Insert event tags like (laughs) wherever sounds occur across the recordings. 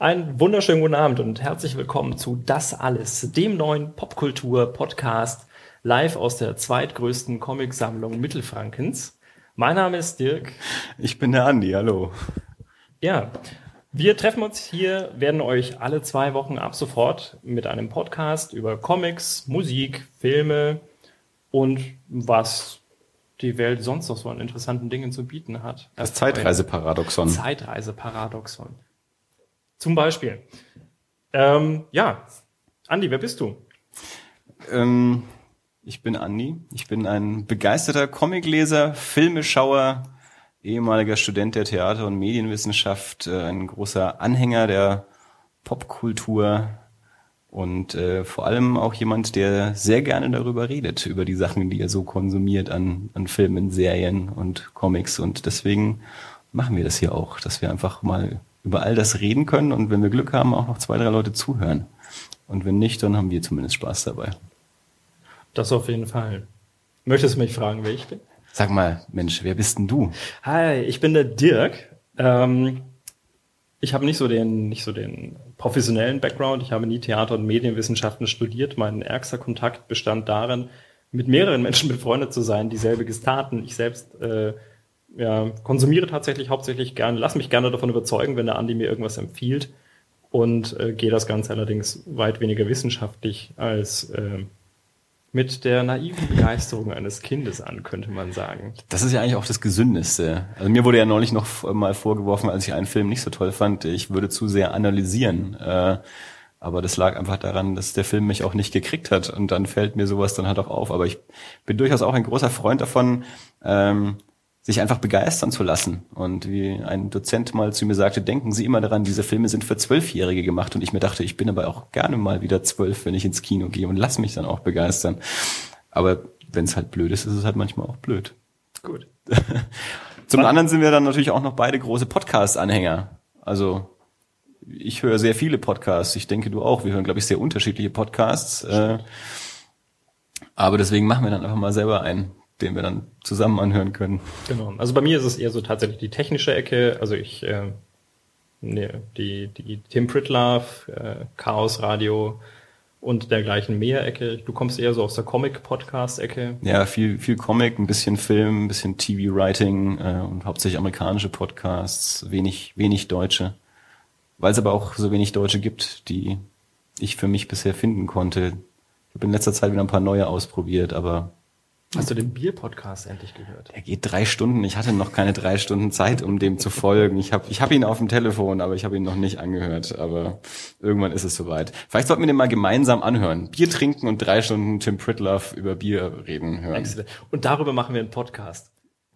Einen wunderschönen guten Abend und herzlich willkommen zu Das Alles, dem neuen Popkultur-Podcast, live aus der zweitgrößten Comicsammlung Mittelfrankens. Mein Name ist Dirk. Ich bin der Andi, hallo. Ja, wir treffen uns hier, werden euch alle zwei Wochen ab sofort mit einem Podcast über Comics, Musik, Filme und was die Welt sonst noch so an interessanten Dingen zu bieten hat. Das Zeitreiseparadoxon. Zeitreiseparadoxon. Zum Beispiel. Ähm, ja, Andi, wer bist du? Ähm, ich bin Andi. Ich bin ein begeisterter Comicleser, Filmeschauer, ehemaliger Student der Theater- und Medienwissenschaft, äh, ein großer Anhänger der Popkultur und äh, vor allem auch jemand, der sehr gerne darüber redet, über die Sachen, die er so konsumiert an, an Filmen, Serien und Comics. Und deswegen machen wir das hier auch, dass wir einfach mal über all das reden können und wenn wir Glück haben, auch noch zwei, drei Leute zuhören. Und wenn nicht, dann haben wir zumindest Spaß dabei. Das auf jeden Fall. Möchtest du mich fragen, wer ich bin? Sag mal, Mensch, wer bist denn du? Hi, ich bin der Dirk. Ähm, ich habe nicht so den, nicht so den professionellen Background. Ich habe nie Theater- und Medienwissenschaften studiert. Mein ärgster Kontakt bestand darin, mit mehreren Menschen befreundet zu sein, die selbiges taten. Ich selbst äh, ja, konsumiere tatsächlich hauptsächlich gerne, lass mich gerne davon überzeugen, wenn der Andi mir irgendwas empfiehlt und äh, gehe das Ganze allerdings weit weniger wissenschaftlich als äh, mit der naiven Begeisterung eines Kindes an, könnte man sagen. Das ist ja eigentlich auch das Gesündeste. Also mir wurde ja neulich noch mal vorgeworfen, als ich einen Film nicht so toll fand, ich würde zu sehr analysieren. Äh, aber das lag einfach daran, dass der Film mich auch nicht gekriegt hat. Und dann fällt mir sowas dann halt auch auf. Aber ich bin durchaus auch ein großer Freund davon, ähm, sich einfach begeistern zu lassen. Und wie ein Dozent mal zu mir sagte, denken Sie immer daran, diese Filme sind für Zwölfjährige gemacht. Und ich mir dachte, ich bin aber auch gerne mal wieder zwölf, wenn ich ins Kino gehe und lass mich dann auch begeistern. Aber wenn es halt blöd ist, ist es halt manchmal auch blöd. Gut. (laughs) Zum anderen sind wir dann natürlich auch noch beide große Podcast-Anhänger. Also ich höre sehr viele Podcasts. Ich denke, du auch. Wir hören, glaube ich, sehr unterschiedliche Podcasts. Äh, aber deswegen machen wir dann einfach mal selber einen den wir dann zusammen anhören können. Genau. Also bei mir ist es eher so tatsächlich die technische Ecke. Also ich, äh, nee, die, die Tim Pritlove, äh, Chaos Radio und dergleichen mehr Ecke. Du kommst eher so aus der Comic-Podcast-Ecke. Ja, viel, viel Comic, ein bisschen Film, ein bisschen TV-Writing äh, und hauptsächlich amerikanische Podcasts, wenig, wenig deutsche. Weil es aber auch so wenig Deutsche gibt, die ich für mich bisher finden konnte. Ich habe in letzter Zeit wieder ein paar neue ausprobiert, aber Hast du den Bier-Podcast endlich gehört? Er geht drei Stunden. Ich hatte noch keine drei Stunden Zeit, um dem zu folgen. Ich habe ich hab ihn auf dem Telefon, aber ich habe ihn noch nicht angehört. Aber irgendwann ist es soweit. Vielleicht sollten wir den mal gemeinsam anhören. Bier trinken und drei Stunden Tim Pritlove über Bier reden hören. Exzellent. Und darüber machen wir einen Podcast.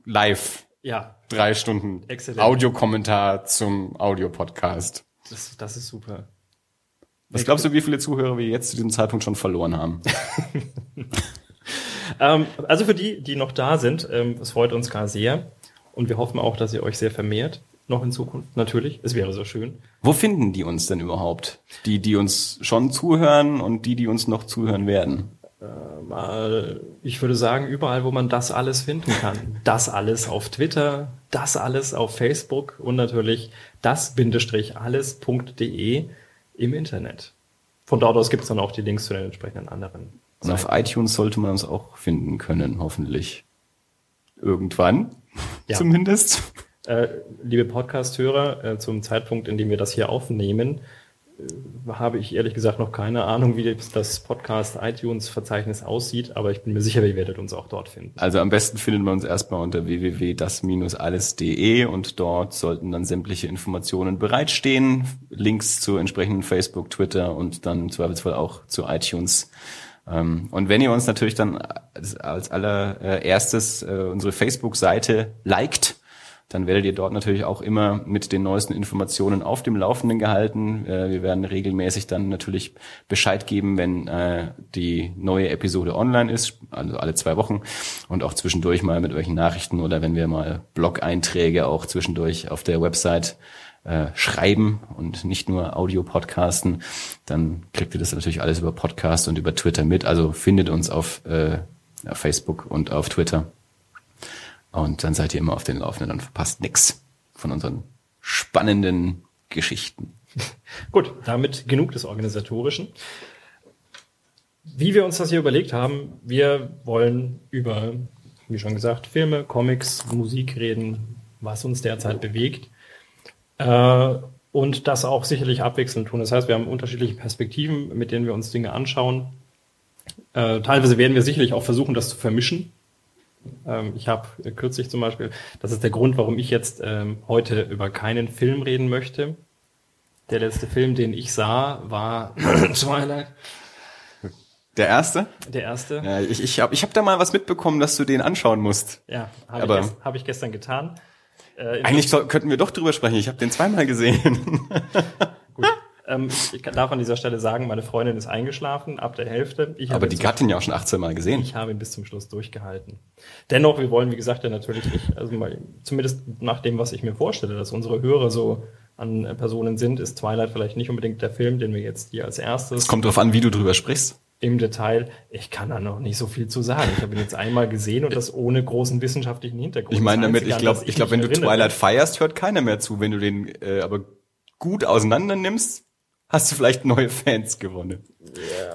Live. Ja. Drei Stunden Exzellent. Audiokommentar zum Audiopodcast. Das, das ist super. Was glaubst du, wie viele Zuhörer wir jetzt zu diesem Zeitpunkt schon verloren haben? (laughs) Ähm, also für die, die noch da sind, ähm, es freut uns gar sehr. Und wir hoffen auch, dass ihr euch sehr vermehrt. Noch in Zukunft, natürlich. Es wäre so schön. Wo finden die uns denn überhaupt? Die, die uns schon zuhören und die, die uns noch zuhören werden? Äh, ich würde sagen, überall, wo man das alles finden kann. (laughs) Das alles auf Twitter, das alles auf Facebook und natürlich das-alles.de im Internet. Von dort aus gibt es dann auch die Links zu den entsprechenden anderen und auf iTunes sollte man uns auch finden können, hoffentlich. Irgendwann. (laughs) Ja. Zumindest. Äh, liebe Podcast-Hörer, äh, zum Zeitpunkt, in dem wir das hier aufnehmen, äh, habe ich ehrlich gesagt noch keine Ahnung, wie das Podcast iTunes Verzeichnis aussieht, aber ich bin mir sicher, ihr werdet uns auch dort finden. Also am besten findet man uns erstmal unter www.das-alles.de und dort sollten dann sämtliche Informationen bereitstehen, Links zu entsprechenden Facebook, Twitter und dann im Zweifelsfall auch zu iTunes und wenn ihr uns natürlich dann als allererstes äh, unsere Facebook-Seite liked, dann werdet ihr dort natürlich auch immer mit den neuesten Informationen auf dem Laufenden gehalten. Äh, wir werden regelmäßig dann natürlich Bescheid geben, wenn äh, die neue Episode online ist, also alle zwei Wochen und auch zwischendurch mal mit welchen Nachrichten oder wenn wir mal Blog-Einträge auch zwischendurch auf der Website äh, schreiben und nicht nur Audio-Podcasten, dann kriegt ihr das natürlich alles über Podcast und über Twitter mit. Also findet uns auf, äh, auf Facebook und auf Twitter. Und dann seid ihr immer auf den Laufenden und verpasst nix von unseren spannenden Geschichten. (laughs) Gut, damit genug des Organisatorischen. Wie wir uns das hier überlegt haben, wir wollen über, wie schon gesagt, Filme, Comics, Musik reden, was uns derzeit bewegt. Äh, und das auch sicherlich abwechselnd tun. Das heißt, wir haben unterschiedliche Perspektiven, mit denen wir uns Dinge anschauen. Äh, teilweise werden wir sicherlich auch versuchen, das zu vermischen. Ähm, ich habe kürzlich zum Beispiel, das ist der Grund, warum ich jetzt ähm, heute über keinen Film reden möchte. Der letzte Film, den ich sah, war (coughs) Twilight. Der erste? Der erste. Ja, ich ich habe ich hab da mal was mitbekommen, dass du den anschauen musst. Ja, habe ich, hab ich gestern getan. Äh, Eigentlich soll, könnten wir doch drüber sprechen. Ich habe den zweimal gesehen. (laughs) Gut. Ähm, ich darf an dieser Stelle sagen, meine Freundin ist eingeschlafen ab der Hälfte. Ich Aber die Gattin ja auch schon 18 Mal gesehen. Ich habe ihn bis zum Schluss durchgehalten. Dennoch, wir wollen, wie gesagt, ja natürlich nicht, also mal, zumindest nach dem, was ich mir vorstelle, dass unsere Hörer so an Personen sind, ist Twilight vielleicht nicht unbedingt der Film, den wir jetzt hier als erstes. Es kommt darauf an, wie du drüber sprichst im Detail. Ich kann da noch nicht so viel zu sagen. Ich habe ihn jetzt einmal gesehen und das ohne großen wissenschaftlichen Hintergrund. Ich meine damit, ich glaube, ich glaube, wenn du Twilight feierst, hört keiner mehr zu. Wenn du den äh, aber gut auseinander nimmst, hast du vielleicht neue Fans gewonnen. Ja.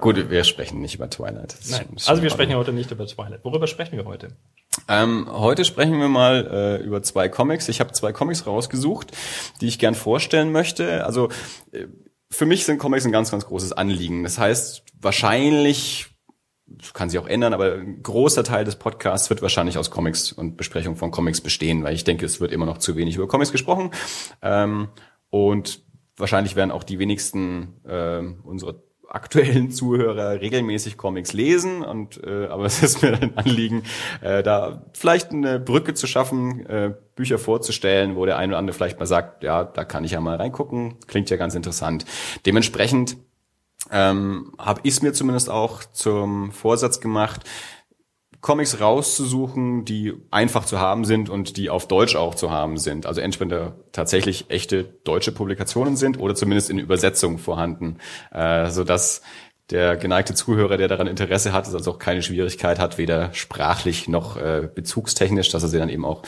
Gut, wir sprechen nicht über Twilight. Nein, also wir sprechen heute nicht über Twilight. Worüber sprechen wir heute? Ähm, heute sprechen wir mal äh, über zwei Comics. Ich habe zwei Comics rausgesucht, die ich gern vorstellen möchte. Also äh, für mich sind Comics ein ganz, ganz großes Anliegen. Das heißt, wahrscheinlich, kann sich auch ändern, aber ein großer Teil des Podcasts wird wahrscheinlich aus Comics und Besprechung von Comics bestehen, weil ich denke, es wird immer noch zu wenig über Comics gesprochen. Ähm, und wahrscheinlich werden auch die wenigsten äh, unserer aktuellen Zuhörer regelmäßig Comics lesen und äh, aber (laughs) es ist mir ein Anliegen, äh, da vielleicht eine Brücke zu schaffen, äh, Bücher vorzustellen, wo der eine oder andere vielleicht mal sagt, ja, da kann ich ja mal reingucken, klingt ja ganz interessant. Dementsprechend ähm, habe ich mir zumindest auch zum Vorsatz gemacht, Comics rauszusuchen, die einfach zu haben sind und die auf Deutsch auch zu haben sind. Also entweder tatsächlich echte deutsche Publikationen sind oder zumindest in Übersetzung vorhanden, äh, so dass der geneigte Zuhörer, der daran Interesse hat, also auch keine Schwierigkeit hat, weder sprachlich noch äh, bezugstechnisch, dass er sie dann eben auch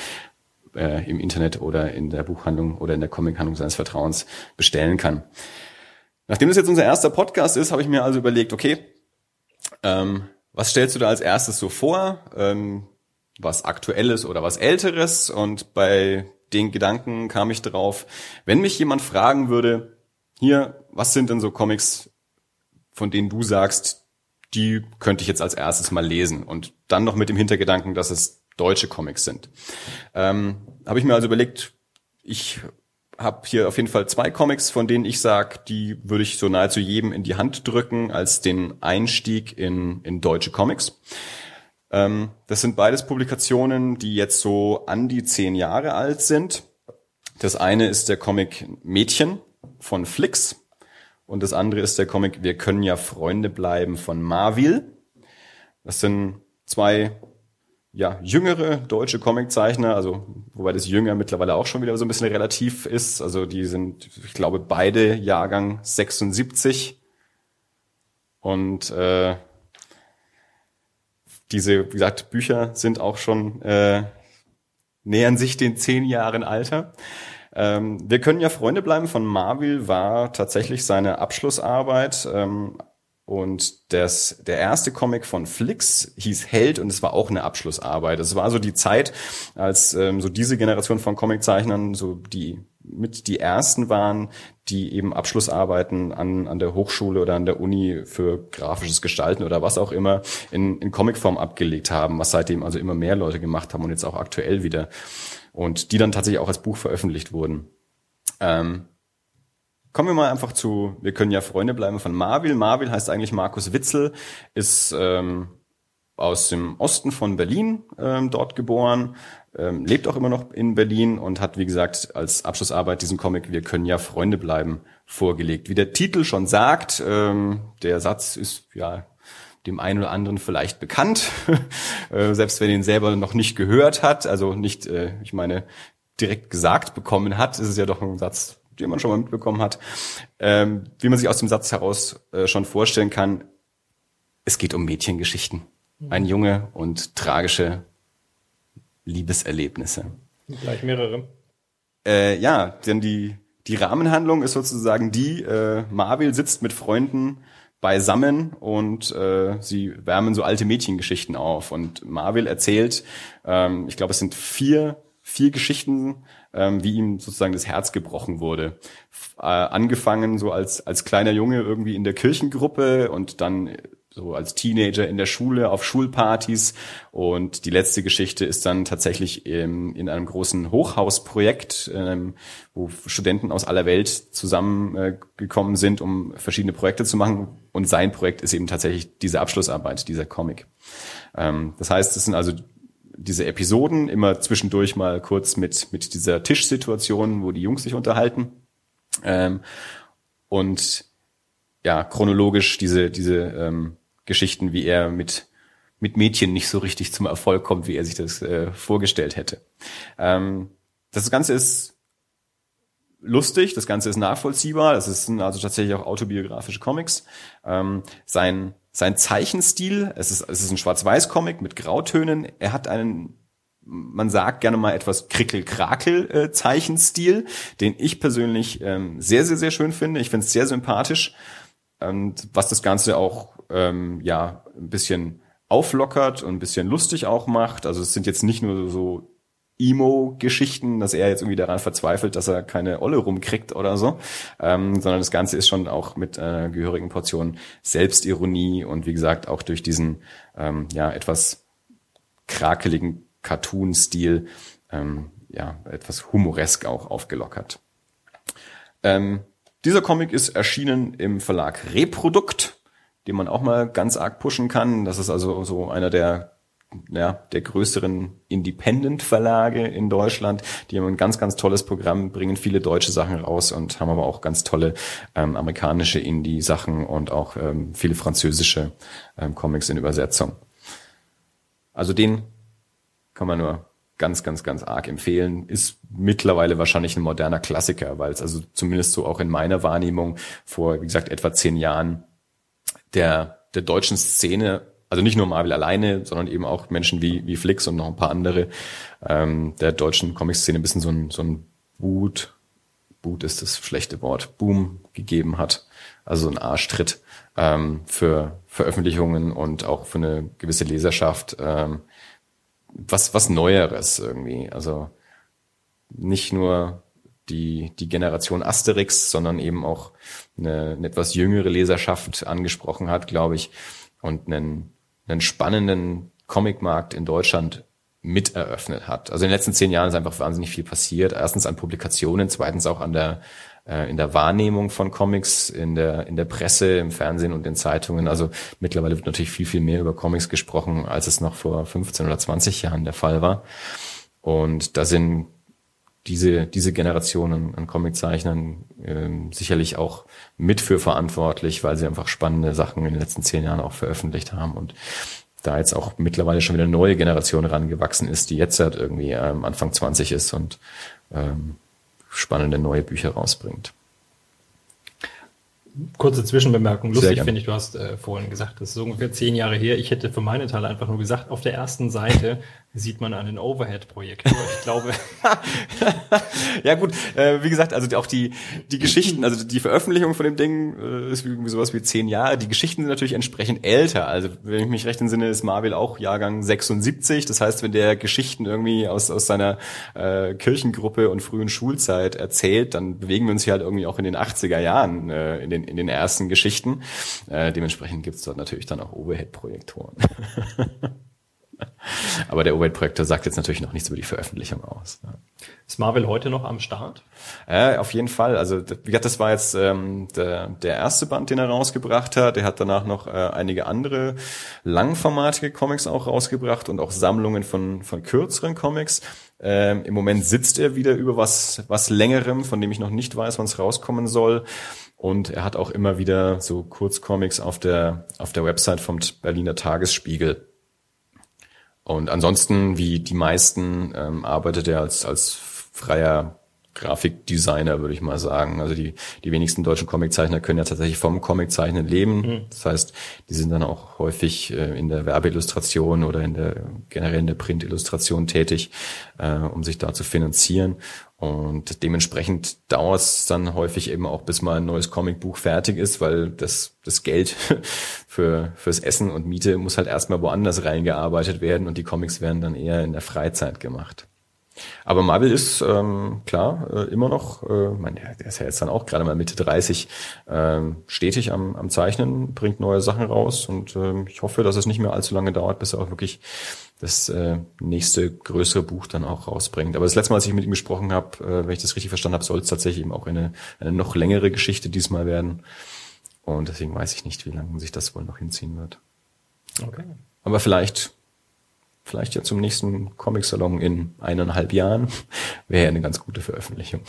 äh, im Internet oder in der Buchhandlung oder in der Comichandlung seines Vertrauens bestellen kann. Nachdem das jetzt unser erster Podcast ist, habe ich mir also überlegt, okay, ähm, was stellst du da als erstes so vor? Ähm, was Aktuelles oder was Älteres? Und bei den Gedanken kam ich drauf, wenn mich jemand fragen würde, hier, was sind denn so Comics, von denen du sagst, die könnte ich jetzt als erstes mal lesen und dann noch mit dem Hintergedanken, dass es deutsche Comics sind. Ähm, Habe ich mir also überlegt, ich habe hier auf jeden Fall zwei Comics, von denen ich sage, die würde ich so nahezu jedem in die Hand drücken als den Einstieg in, in deutsche Comics. Ähm, das sind beides Publikationen, die jetzt so an die zehn Jahre alt sind. Das eine ist der Comic Mädchen von Flix und das andere ist der Comic Wir können ja Freunde bleiben von Marvil. Das sind zwei ja, jüngere deutsche Comiczeichner, also wobei das jünger mittlerweile auch schon wieder so ein bisschen relativ ist. Also die sind, ich glaube, beide Jahrgang 76. Und äh, diese, wie gesagt, Bücher sind auch schon, äh, nähern sich den zehn Jahren Alter. Ähm, wir können ja Freunde bleiben von Marvel war tatsächlich seine Abschlussarbeit. Ähm, und das, der erste Comic von Flix hieß Held und es war auch eine Abschlussarbeit. Es war so die Zeit, als ähm, so diese Generation von Comiczeichnern so die mit die ersten waren, die eben Abschlussarbeiten an, an der Hochschule oder an der Uni für grafisches Gestalten oder was auch immer in, in Comicform abgelegt haben, was seitdem also immer mehr Leute gemacht haben und jetzt auch aktuell wieder. Und die dann tatsächlich auch als Buch veröffentlicht wurden. Ähm, Kommen wir mal einfach zu, wir können ja Freunde bleiben von Marvil. Marvil heißt eigentlich Markus Witzel, ist ähm, aus dem Osten von Berlin ähm, dort geboren, ähm, lebt auch immer noch in Berlin und hat, wie gesagt, als Abschlussarbeit diesen Comic Wir können ja Freunde bleiben vorgelegt. Wie der Titel schon sagt, ähm, der Satz ist ja dem einen oder anderen vielleicht bekannt, (laughs) äh, selbst wenn ihn selber noch nicht gehört hat, also nicht, äh, ich meine, direkt gesagt bekommen hat, ist es ja doch ein Satz, den man schon mal mitbekommen hat. Ähm, wie man sich aus dem Satz heraus äh, schon vorstellen kann, es geht um Mädchengeschichten. Mhm. Ein Junge und tragische Liebeserlebnisse. Gleich mehrere. Äh, ja, denn die, die Rahmenhandlung ist sozusagen die, äh, Marvel sitzt mit Freunden beisammen und äh, sie wärmen so alte Mädchengeschichten auf. Und Marvel erzählt, ähm, ich glaube, es sind vier, vier Geschichten, ähm, wie ihm sozusagen das Herz gebrochen wurde. Äh, angefangen so als, als kleiner Junge irgendwie in der Kirchengruppe und dann so als Teenager in der Schule auf Schulpartys und die letzte Geschichte ist dann tatsächlich in, in einem großen Hochhausprojekt, ähm, wo Studenten aus aller Welt zusammengekommen äh, sind, um verschiedene Projekte zu machen und sein Projekt ist eben tatsächlich diese Abschlussarbeit, dieser Comic. Ähm, das heißt, es sind also diese Episoden immer zwischendurch mal kurz mit mit dieser Tischsituation, wo die Jungs sich unterhalten ähm, und ja chronologisch diese diese ähm, Geschichten, wie er mit mit Mädchen nicht so richtig zum Erfolg kommt, wie er sich das äh, vorgestellt hätte. Ähm, das Ganze ist lustig, das Ganze ist nachvollziehbar, das sind also tatsächlich auch autobiografische Comics. Ähm, sein, sein Zeichenstil, es ist, es ist ein Schwarz-Weiß-Comic mit Grautönen, er hat einen man sagt gerne mal etwas Krickel-Krakel-Zeichenstil, äh, den ich persönlich ähm, sehr, sehr, sehr schön finde. Ich finde es sehr sympathisch. Und was das Ganze auch ähm, ja ein bisschen auflockert und ein bisschen lustig auch macht. Also es sind jetzt nicht nur so Emo-Geschichten, dass er jetzt irgendwie daran verzweifelt, dass er keine Olle rumkriegt oder so, ähm, sondern das Ganze ist schon auch mit einer gehörigen Portion Selbstironie und wie gesagt auch durch diesen ähm, ja etwas krakeligen Cartoon-Stil ähm, ja etwas humoresk auch aufgelockert. Ähm, dieser Comic ist erschienen im Verlag Reprodukt den man auch mal ganz arg pushen kann. Das ist also so einer der ja, der größeren Independent-Verlage in Deutschland. Die haben ein ganz, ganz tolles Programm, bringen viele deutsche Sachen raus und haben aber auch ganz tolle ähm, amerikanische Indie-Sachen und auch ähm, viele französische ähm, Comics in Übersetzung. Also den kann man nur ganz, ganz, ganz arg empfehlen. Ist mittlerweile wahrscheinlich ein moderner Klassiker, weil es also zumindest so auch in meiner Wahrnehmung vor, wie gesagt, etwa zehn Jahren der, der deutschen Szene, also nicht nur Marvel alleine, sondern eben auch Menschen wie, wie Flix und noch ein paar andere, ähm, der deutschen Comic-Szene ein bisschen so ein, so ein Boot, Boot ist das schlechte Wort, Boom gegeben hat. Also ein Arschtritt ähm, für Veröffentlichungen und auch für eine gewisse Leserschaft. Ähm, was, was Neueres irgendwie. Also nicht nur die, die Generation Asterix, sondern eben auch eine, eine etwas jüngere Leserschaft angesprochen hat, glaube ich, und einen, einen spannenden Comicmarkt in Deutschland mit eröffnet hat. Also in den letzten zehn Jahren ist einfach wahnsinnig viel passiert. Erstens an Publikationen, zweitens auch an der äh, in der Wahrnehmung von Comics, in der in der Presse, im Fernsehen und den Zeitungen. Also mittlerweile wird natürlich viel viel mehr über Comics gesprochen, als es noch vor 15 oder 20 Jahren der Fall war. Und da sind diese, diese Generation an, Comiczeichnern ähm, sicherlich auch mit für verantwortlich, weil sie einfach spannende Sachen in den letzten zehn Jahren auch veröffentlicht haben und da jetzt auch mittlerweile schon wieder eine neue Generation rangewachsen ist, die jetzt halt irgendwie ähm, Anfang 20 ist und ähm, spannende neue Bücher rausbringt. Kurze Zwischenbemerkung. Lustig finde ich, du hast äh, vorhin gesagt, das ist ungefähr zehn Jahre her. Ich hätte für meine Teile einfach nur gesagt, auf der ersten Seite sieht man einen Overhead-Projektor. Ich glaube. (laughs) ja gut, äh, wie gesagt, also auch die die Geschichten, also die Veröffentlichung von dem Ding äh, ist irgendwie sowas wie zehn Jahre. Die Geschichten sind natürlich entsprechend älter. Also wenn ich mich recht entsinne, ist Marvel auch Jahrgang 76. Das heißt, wenn der Geschichten irgendwie aus aus seiner äh, Kirchengruppe und frühen Schulzeit erzählt, dann bewegen wir uns hier halt irgendwie auch in den 80er Jahren äh, in den in den ersten Geschichten. Äh, dementsprechend gibt's dort natürlich dann auch Overhead-Projektoren. (laughs) Aber der Overhead-Projektor sagt jetzt natürlich noch nichts über die Veröffentlichung aus. Ist Marvel heute noch am Start? Ja, auf jeden Fall. Also wie gesagt, das war jetzt ähm, der, der erste Band, den er rausgebracht hat. Er hat danach noch äh, einige andere langformatige Comics auch rausgebracht und auch Sammlungen von, von kürzeren Comics. Ähm, Im Moment sitzt er wieder über was, was längerem, von dem ich noch nicht weiß, wann es rauskommen soll. Und er hat auch immer wieder so Kurzcomics auf der, auf der Website vom Berliner Tagesspiegel und ansonsten, wie die meisten, ähm, arbeitet er als, als freier Grafikdesigner, würde ich mal sagen. Also die, die wenigsten deutschen Comiczeichner können ja tatsächlich vom Comiczeichnen leben. Mhm. Das heißt, die sind dann auch häufig äh, in der Werbeillustration oder in der generell in der Printillustration tätig, äh, um sich da zu finanzieren. Und dementsprechend dauert es dann häufig eben auch, bis mal ein neues Comicbuch fertig ist, weil das, das Geld (laughs) für, fürs Essen und Miete muss halt erstmal woanders reingearbeitet werden und die Comics werden dann eher in der Freizeit gemacht. Aber Marvel ist ähm, klar äh, immer noch, äh, mein, der, ist ja jetzt dann auch gerade mal Mitte 30, äh, stetig am, am Zeichnen, bringt neue Sachen raus und äh, ich hoffe, dass es nicht mehr allzu lange dauert, bis er auch wirklich das äh, nächste größere Buch dann auch rausbringt. Aber das letzte Mal, als ich mit ihm gesprochen habe, äh, wenn ich das richtig verstanden habe, soll es tatsächlich eben auch eine, eine noch längere Geschichte diesmal werden. Und deswegen weiß ich nicht, wie lange sich das wohl noch hinziehen wird. Okay. Aber vielleicht vielleicht ja zum nächsten Comic-Salon in eineinhalb Jahren, wäre ja eine ganz gute Veröffentlichung.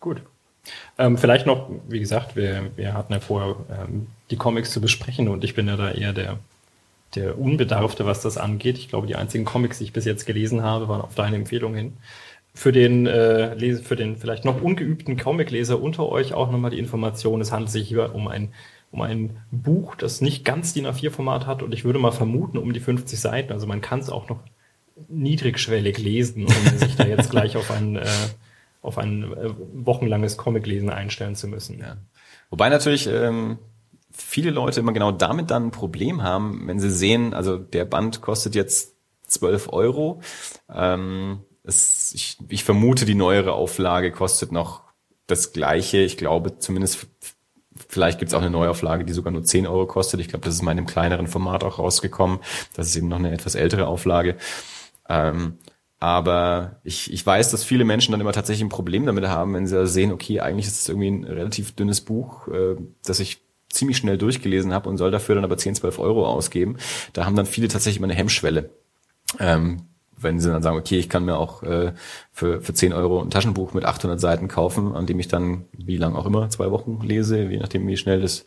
Gut. Ähm, vielleicht noch, wie gesagt, wir, wir hatten ja vorher ähm, die Comics zu besprechen und ich bin ja da eher der, der Unbedarfte, was das angeht. Ich glaube, die einzigen Comics, die ich bis jetzt gelesen habe, waren auf deine Empfehlung hin. Für den, äh, für den vielleicht noch ungeübten Comicleser unter euch auch nochmal die Information, es handelt sich hier um ein um ein Buch, das nicht ganz DIN A4-Format hat und ich würde mal vermuten um die 50 Seiten. Also man kann es auch noch niedrigschwellig lesen, um (laughs) sich da jetzt gleich auf ein, äh, auf ein äh, wochenlanges Comiclesen einstellen zu müssen. Ja. Wobei natürlich ähm, viele Leute immer genau damit dann ein Problem haben, wenn sie sehen, also der Band kostet jetzt 12 Euro. Ähm, es, ich, ich vermute, die neuere Auflage kostet noch das gleiche. Ich glaube, zumindest Vielleicht gibt es auch eine Neuauflage, die sogar nur 10 Euro kostet. Ich glaube, das ist mal in einem kleineren Format auch rausgekommen. Das ist eben noch eine etwas ältere Auflage. Ähm, aber ich, ich weiß, dass viele Menschen dann immer tatsächlich ein Problem damit haben, wenn sie sehen, okay, eigentlich ist es irgendwie ein relativ dünnes Buch, äh, das ich ziemlich schnell durchgelesen habe und soll dafür dann aber 10, 12 Euro ausgeben. Da haben dann viele tatsächlich immer eine Hemmschwelle. Ähm, wenn sie dann sagen, okay, ich kann mir auch äh, für, für 10 Euro ein Taschenbuch mit 800 Seiten kaufen, an dem ich dann, wie lang auch immer, zwei Wochen lese, je nachdem, wie schnell das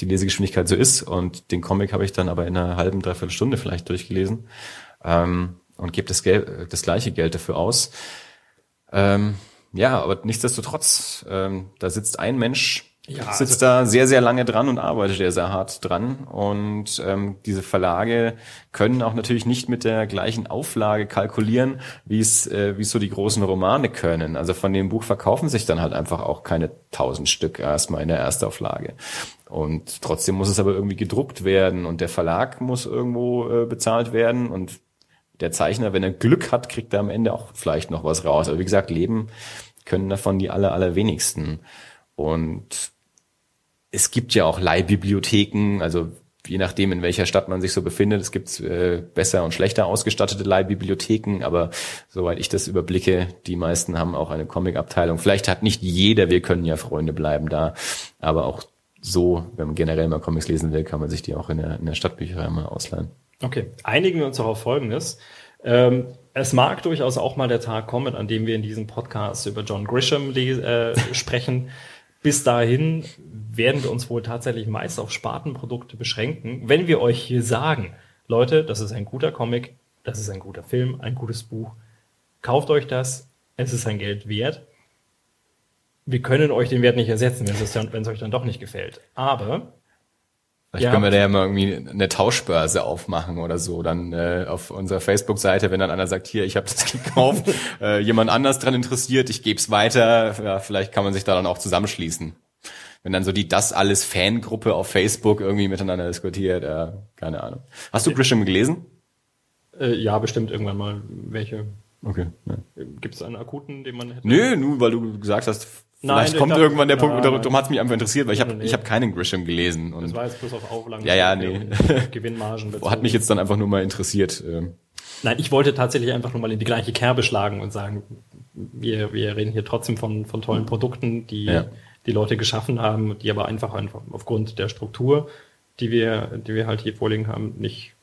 die Lesegeschwindigkeit so ist. Und den Comic habe ich dann aber in einer halben, dreiviertel Stunde vielleicht durchgelesen ähm, und gebe das, Geld, das gleiche Geld dafür aus. Ähm, ja, aber nichtsdestotrotz, ähm, da sitzt ein Mensch ja, sitzt also da sehr, sehr lange dran und arbeitet sehr, sehr hart dran. Und ähm, diese Verlage können auch natürlich nicht mit der gleichen Auflage kalkulieren, wie es äh, wie so die großen Romane können. Also von dem Buch verkaufen sich dann halt einfach auch keine tausend Stück erstmal in der Erstauflage. Und trotzdem muss es aber irgendwie gedruckt werden und der Verlag muss irgendwo äh, bezahlt werden und der Zeichner, wenn er Glück hat, kriegt er am Ende auch vielleicht noch was raus. Aber wie gesagt, leben können davon die aller, allerwenigsten. Und es gibt ja auch Leihbibliotheken, also je nachdem, in welcher Stadt man sich so befindet. Es gibt äh, besser und schlechter ausgestattete Leihbibliotheken, aber soweit ich das überblicke, die meisten haben auch eine Comic-Abteilung. Vielleicht hat nicht jeder, wir können ja Freunde bleiben da, aber auch so, wenn man generell mal Comics lesen will, kann man sich die auch in der, in der Stadtbücherei mal ausleihen. Okay, einigen wir uns auch auf Folgendes. Ähm, es mag durchaus auch mal der Tag kommen, an dem wir in diesem Podcast über John Grisham äh, (laughs) sprechen. Bis dahin werden wir uns wohl tatsächlich meist auf Spartenprodukte beschränken. Wenn wir euch hier sagen, Leute, das ist ein guter Comic, das ist ein guter Film, ein gutes Buch, kauft euch das, es ist ein Geld wert. Wir können euch den Wert nicht ersetzen, wenn es, wenn es euch dann doch nicht gefällt. Aber Vielleicht ja. können wir da ja mal irgendwie eine Tauschbörse aufmachen oder so. Dann äh, auf unserer Facebook-Seite, wenn dann einer sagt, hier, ich habe das gekauft, (laughs) äh, jemand anders dran interessiert, ich gebe es weiter, ja, vielleicht kann man sich da dann auch zusammenschließen. Wenn dann so die Das alles Fangruppe auf Facebook irgendwie miteinander diskutiert, äh, keine Ahnung. Hast du Grisham gelesen? Äh, ja, bestimmt irgendwann mal welche. Okay. Ja. Gibt es einen akuten, den man hätte? Nö, nur weil du gesagt hast, Vielleicht nein, kommt dachte, irgendwann der Punkt, darum hat es mich einfach interessiert, weil ich habe nee. ich hab keinen Grisham gelesen. Und das war jetzt bloß auf Auflagen. Ja, ja, nee. (laughs) Gewinnmargen bezogen. Hat mich jetzt dann einfach nur mal interessiert. Ähm. Nein, ich wollte tatsächlich einfach nur mal in die gleiche Kerbe schlagen und sagen, wir, wir reden hier trotzdem von, von tollen Produkten, die ja. die Leute geschaffen haben, die aber einfach, einfach aufgrund der Struktur, die wir, die wir halt hier vorliegen haben, nicht,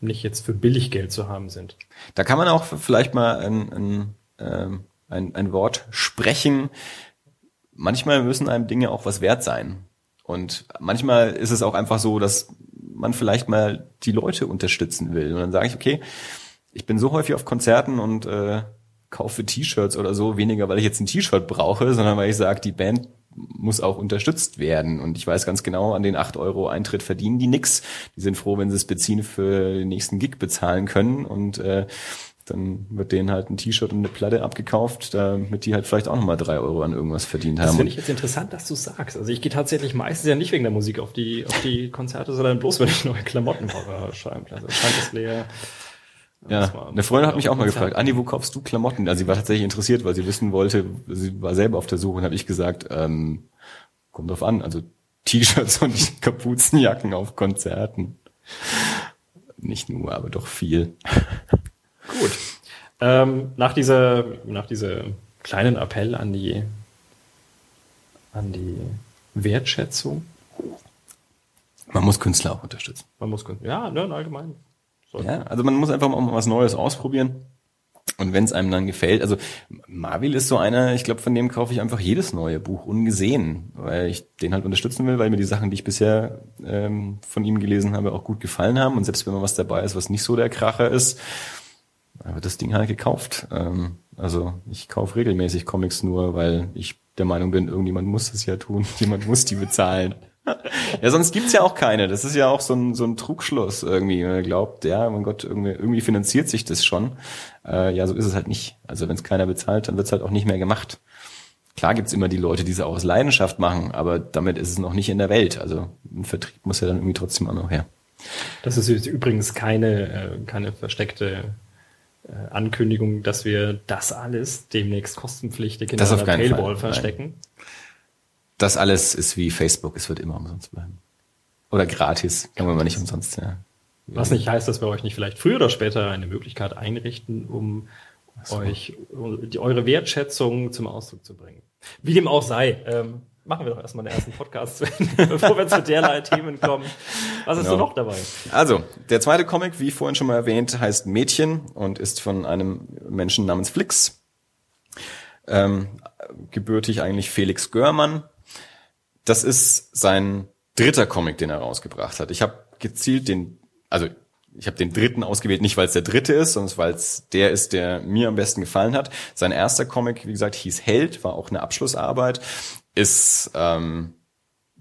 nicht jetzt für Billiggeld zu haben sind. Da kann man auch vielleicht mal ein, ein, ähm, ein, ein Wort sprechen, manchmal müssen einem Dinge auch was wert sein. Und manchmal ist es auch einfach so, dass man vielleicht mal die Leute unterstützen will. Und dann sage ich, okay, ich bin so häufig auf Konzerten und äh, kaufe T-Shirts oder so, weniger weil ich jetzt ein T-Shirt brauche, sondern weil ich sage, die Band muss auch unterstützt werden. Und ich weiß ganz genau, an den 8 Euro Eintritt verdienen die nix. Die sind froh, wenn sie es beziehen für den nächsten Gig bezahlen können. Und äh, dann wird denen halt ein T-Shirt und eine Platte abgekauft, damit die halt vielleicht auch nochmal drei Euro an irgendwas verdient haben. Das finde ich jetzt interessant, dass du sagst. Also ich gehe tatsächlich meistens ja nicht wegen der Musik auf die, auf die Konzerte, sondern bloß, wenn ich neue Klamotten brauche. Scheinbar. Also ist leer. Ja, eine Freundin hat mich auch mal gefragt, Andi, wo kaufst du Klamotten? Also sie war tatsächlich interessiert, weil sie wissen wollte, sie war selber auf der Suche und habe ich gesagt, ähm, kommt drauf an, also T-Shirts (laughs) und Kapuzenjacken auf Konzerten. Nicht nur, aber doch viel. Gut. Ähm, nach dieser, nach dieser kleinen Appell an die, an die Wertschätzung. Man muss Künstler auch unterstützen. Man muss Künstler, ja, ne, allgemein. Ja, also man muss einfach mal was Neues ausprobieren. Und wenn es einem dann gefällt, also Marvel ist so einer, ich glaube, von dem kaufe ich einfach jedes neue Buch ungesehen, weil ich den halt unterstützen will, weil mir die Sachen, die ich bisher ähm, von ihm gelesen habe, auch gut gefallen haben. Und selbst wenn mal was dabei ist, was nicht so der Kracher ist, wird das Ding halt gekauft. Ähm, also ich kaufe regelmäßig Comics nur, weil ich der Meinung bin, irgendjemand muss es ja tun, (laughs) jemand muss die bezahlen ja, sonst gibt's ja auch keine. Das ist ja auch so ein, so ein Trugschluss irgendwie. Man glaubt, ja, mein Gott, irgendwie, irgendwie finanziert sich das schon. Äh, ja, so ist es halt nicht. Also wenn es keiner bezahlt, dann wird's halt auch nicht mehr gemacht. Klar gibt's immer die Leute, die es aus Leidenschaft machen, aber damit ist es noch nicht in der Welt. Also ein Vertrieb muss ja dann irgendwie trotzdem auch noch her. Das ist übrigens keine, äh, keine versteckte Ankündigung, dass wir das alles demnächst kostenpflichtig in das einer Paywall verstecken. Das alles ist wie Facebook, es wird immer umsonst bleiben. Oder gratis, sagen wir mal nicht umsonst, ja. Was nicht heißt, dass wir euch nicht vielleicht früher oder später eine Möglichkeit einrichten, um so. euch die, eure Wertschätzung zum Ausdruck zu bringen. Wie dem auch sei, ähm, machen wir doch erstmal den ersten Podcast zu Ende, (laughs) bevor wir zu derlei Themen kommen. Was ist genau. noch dabei? Also, der zweite Comic, wie vorhin schon mal erwähnt, heißt Mädchen und ist von einem Menschen namens Flix. Ähm, gebürtig eigentlich Felix Görmann, das ist sein dritter Comic, den er rausgebracht hat. Ich habe gezielt den, also ich habe den dritten ausgewählt, nicht weil es der dritte ist, sondern weil es der ist, der mir am besten gefallen hat. Sein erster Comic, wie gesagt, hieß Held, war auch eine Abschlussarbeit, ist ähm,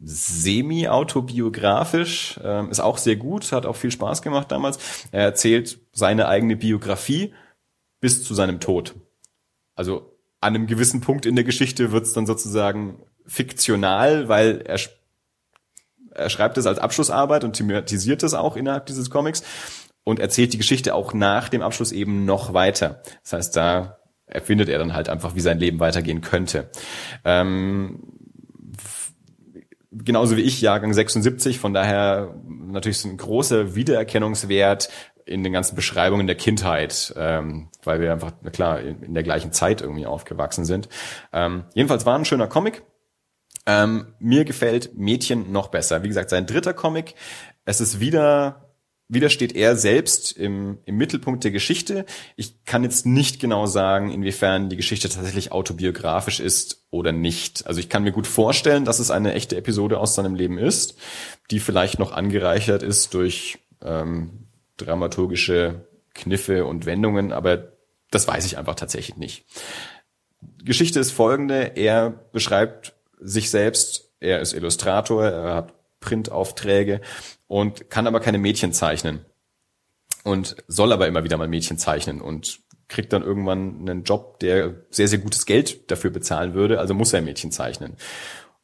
semi-autobiografisch, ähm, ist auch sehr gut, hat auch viel Spaß gemacht damals. Er erzählt seine eigene Biografie bis zu seinem Tod. Also an einem gewissen Punkt in der Geschichte wird es dann sozusagen fiktional, weil er, er schreibt es als Abschlussarbeit und thematisiert es auch innerhalb dieses Comics und erzählt die Geschichte auch nach dem Abschluss eben noch weiter. Das heißt, da erfindet er dann halt einfach, wie sein Leben weitergehen könnte. Ähm, genauso wie ich, Jahrgang 76, von daher natürlich so ein großer Wiedererkennungswert in den ganzen Beschreibungen der Kindheit, ähm, weil wir einfach, na klar, in, der gleichen Zeit irgendwie aufgewachsen sind. Ähm, jedenfalls war ein schöner Comic. Ähm, mir gefällt Mädchen noch besser. Wie gesagt, sein dritter Comic. Es ist wieder, wieder steht er selbst im, im Mittelpunkt der Geschichte. Ich kann jetzt nicht genau sagen, inwiefern die Geschichte tatsächlich autobiografisch ist oder nicht. Also ich kann mir gut vorstellen, dass es eine echte Episode aus seinem Leben ist, die vielleicht noch angereichert ist durch ähm, dramaturgische Kniffe und Wendungen, aber das weiß ich einfach tatsächlich nicht. Geschichte ist folgende. Er beschreibt sich selbst, er ist Illustrator, er hat Printaufträge und kann aber keine Mädchen zeichnen. Und soll aber immer wieder mal Mädchen zeichnen und kriegt dann irgendwann einen Job, der sehr, sehr gutes Geld dafür bezahlen würde, also muss er Mädchen zeichnen.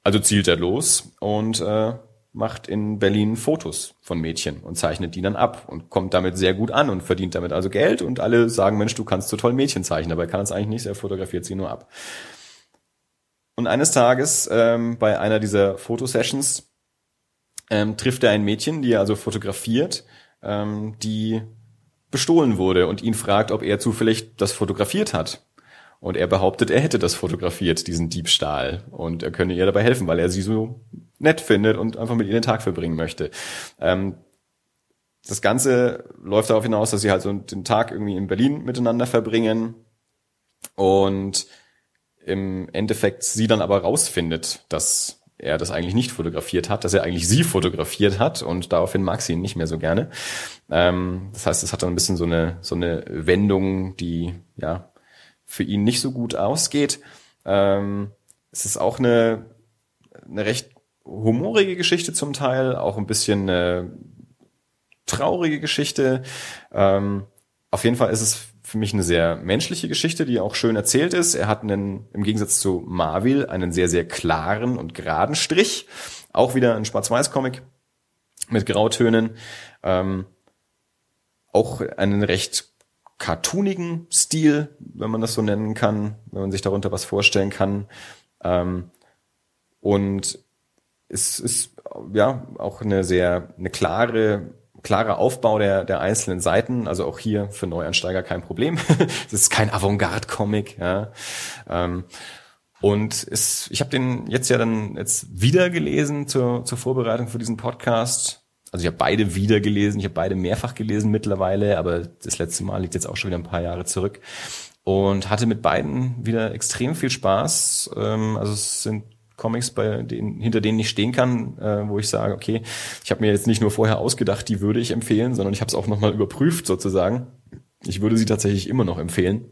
Also zielt er los und äh, macht in Berlin Fotos von Mädchen und zeichnet die dann ab und kommt damit sehr gut an und verdient damit also Geld und alle sagen, Mensch, du kannst so toll Mädchen zeichnen, aber er kann es eigentlich nicht, er fotografiert sie nur ab. Und eines Tages ähm, bei einer dieser Fotosessions ähm, trifft er ein Mädchen, die er also fotografiert, ähm, die bestohlen wurde und ihn fragt, ob er zufällig das fotografiert hat. Und er behauptet, er hätte das fotografiert, diesen Diebstahl. Und er könne ihr dabei helfen, weil er sie so nett findet und einfach mit ihr den Tag verbringen möchte. Ähm, das Ganze läuft darauf hinaus, dass sie halt so den Tag irgendwie in Berlin miteinander verbringen. Und im Endeffekt sie dann aber rausfindet, dass er das eigentlich nicht fotografiert hat, dass er eigentlich sie fotografiert hat und daraufhin mag sie ihn nicht mehr so gerne. Ähm, das heißt, es hat dann ein bisschen so eine, so eine Wendung, die, ja, für ihn nicht so gut ausgeht. Ähm, es ist auch eine, eine recht humorige Geschichte zum Teil, auch ein bisschen eine traurige Geschichte. Ähm, auf jeden Fall ist es für mich eine sehr menschliche Geschichte, die auch schön erzählt ist. Er hat einen, im Gegensatz zu Marvel, einen sehr, sehr klaren und geraden Strich. Auch wieder ein Schwarz-Weiß-Comic mit Grautönen. Ähm, auch einen recht cartoonigen Stil, wenn man das so nennen kann, wenn man sich darunter was vorstellen kann. Ähm, und es ist ja auch eine sehr eine klare klarer Aufbau der, der einzelnen Seiten, also auch hier für Neuansteiger kein Problem. (laughs) Es ist kein Avantgarde-Comic. Ja. Ähm, und es, ich habe den jetzt ja dann jetzt wieder gelesen zur, zur Vorbereitung für diesen Podcast. Also ich habe beide wieder gelesen, ich habe beide mehrfach gelesen mittlerweile, aber das letzte Mal liegt jetzt auch schon wieder ein paar Jahre zurück. Und hatte mit beiden wieder extrem viel Spaß. Ähm, also es sind Comics, bei denen, hinter denen ich stehen kann, äh, wo ich sage, okay, ich habe mir jetzt nicht nur vorher ausgedacht, die würde ich empfehlen, sondern ich habe es auch nochmal überprüft sozusagen. Ich würde sie tatsächlich immer noch empfehlen.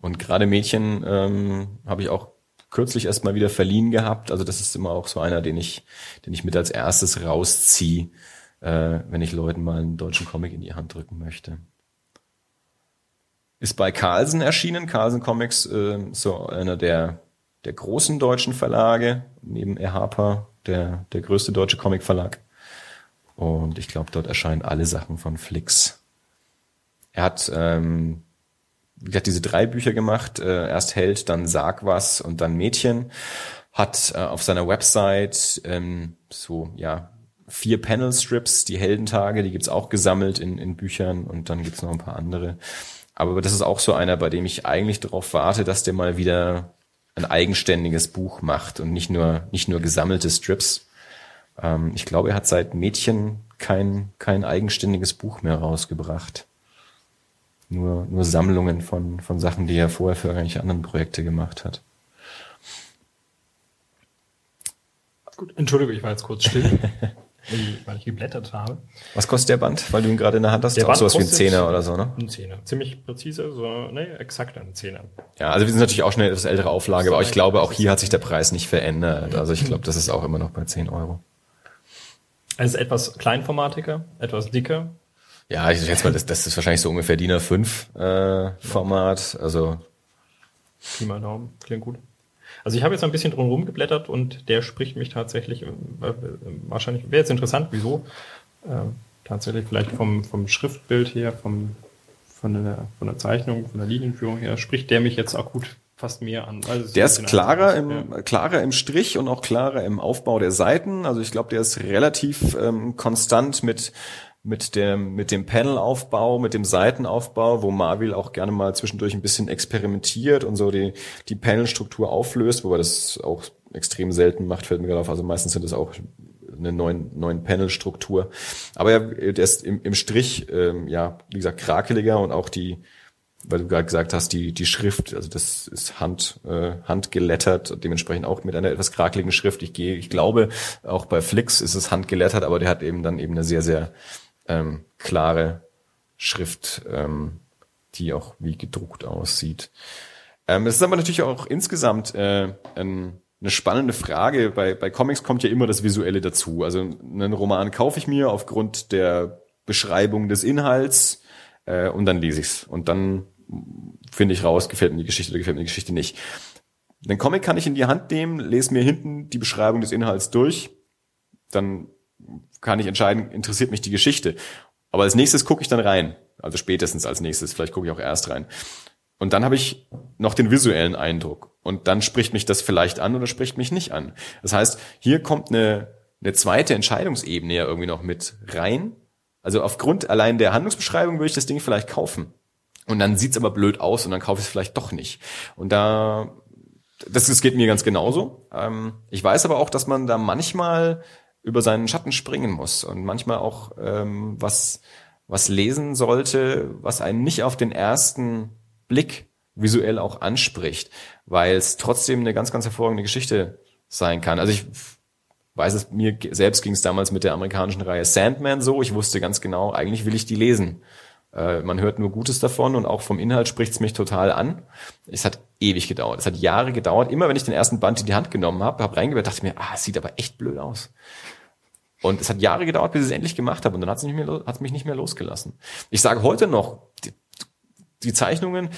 Und gerade Mädchen ähm, habe ich auch kürzlich erst mal wieder verliehen gehabt. Also das ist immer auch so einer, den ich, den ich mit als erstes rausziehe, äh, wenn ich Leuten mal einen deutschen Comic in die Hand drücken möchte. Ist bei Carlsen erschienen. Carlsen Comics, äh, so einer der der großen deutschen Verlage, neben Erhapa, der, der größte deutsche Comicverlag. Und ich glaube, dort erscheinen alle Sachen von Flix. Er hat, ähm, wie hat diese drei Bücher gemacht. Äh, erst Held, dann Sag was und dann Mädchen. Hat äh, auf seiner Website ähm, so, ja, vier Panel-Strips, die Heldentage, die gibt's auch gesammelt in, in Büchern und dann gibt's noch ein paar andere. Aber das ist auch so einer, bei dem ich eigentlich darauf warte, dass der mal wieder ein eigenständiges Buch macht und nicht nur, nicht nur gesammelte Strips. Ähm, ich glaube, er hat seit Mädchen kein, kein eigenständiges Buch mehr rausgebracht. Nur, nur Sammlungen von, von Sachen, die er vorher für irgendwelche anderen Projekte gemacht hat. Gut, Entschuldigung, ich war jetzt kurz still. (laughs) weil ich geblättert habe. Was kostet der Band, weil du ihn gerade in der Hand hast? Der Band sowas wie ein Zehner oder so, ne? Ein Zehner. Ziemlich präzise, so, ne, exakt ein Zehner. Ja, also wir sind natürlich auch schon eine etwas ältere Auflage, aber ich glaube, auch hier hat sich der Preis nicht verändert. Also ich glaube, das ist auch immer noch bei 10 Euro. Es ist etwas kleinformatiger, etwas dicker. Ja, ich schätze mal, das, das ist wahrscheinlich so ungefähr DIN A5 äh, Format. Also mal Daumen, klingt gut. Also ich habe jetzt ein bisschen drum geblättert und der spricht mich tatsächlich, äh, wahrscheinlich wäre jetzt interessant, wieso. Äh, tatsächlich vielleicht vom, vom Schriftbild her, vom, von, der, von der Zeichnung, von der Linienführung her, spricht der mich jetzt akut fast mehr an. Also der ist klarer im, ja. klarer im Strich und auch klarer im Aufbau der Seiten. Also ich glaube, der ist relativ ähm, konstant mit mit dem, mit dem Panelaufbau, mit dem Seitenaufbau, wo Marvel auch gerne mal zwischendurch ein bisschen experimentiert und so die, die Panelstruktur auflöst, wobei das auch extrem selten macht, fällt mir gerade auf. Also meistens sind es auch eine neuen, neuen Panelstruktur. Aber er, der ist im, im Strich, ähm, ja, wie gesagt, krakeliger und auch die, weil du gerade gesagt hast, die, die Schrift, also das ist Hand, äh, handgelettert, dementsprechend auch mit einer etwas krakeligen Schrift. Ich gehe, ich glaube, auch bei Flix ist es handgelettert, aber der hat eben dann eben eine sehr, sehr ähm, klare Schrift, ähm, die auch wie gedruckt aussieht. Ähm, es ist aber natürlich auch insgesamt äh, ein, eine spannende Frage. Bei, bei Comics kommt ja immer das Visuelle dazu. Also einen Roman kaufe ich mir aufgrund der Beschreibung des Inhalts äh, und dann lese ich's und dann finde ich raus, gefällt mir die Geschichte oder gefällt mir die Geschichte nicht. Den Comic kann ich in die Hand nehmen, lese mir hinten die Beschreibung des Inhalts durch, dann kann ich entscheiden, interessiert mich die Geschichte. Aber als nächstes gucke ich dann rein. Also spätestens als nächstes, vielleicht gucke ich auch erst rein. Und dann habe ich noch den visuellen Eindruck. Und dann spricht mich das vielleicht an oder spricht mich nicht an. Das heißt, hier kommt eine, eine zweite Entscheidungsebene ja irgendwie noch mit rein. Also aufgrund allein der Handlungsbeschreibung würde ich das Ding vielleicht kaufen. Und dann sieht's aber blöd aus und dann kaufe ich es vielleicht doch nicht. Und da, das, das geht mir ganz genauso. Ähm, ich weiß aber auch, dass man da manchmal über seinen Schatten springen muss und manchmal auch ähm, was, was lesen sollte, was einen nicht auf den ersten Blick visuell auch anspricht, weil es trotzdem eine ganz, ganz hervorragende Geschichte sein kann. Also ich weiß es, mir selbst ging es damals mit der amerikanischen Reihe Sandman so, ich wusste ganz genau, eigentlich will ich die lesen. Äh, man hört nur Gutes davon und auch vom Inhalt spricht es mich total an. Es hat ewig gedauert. Es hat Jahre gedauert. Immer wenn ich den ersten Band in die Hand genommen habe, habe reingehört, dachte ich mir, ah, es sieht aber echt blöd aus. Und es hat Jahre gedauert, bis ich es endlich gemacht habe und dann hat es mich nicht mehr losgelassen. Ich sage heute noch, die, die Zeichnungen,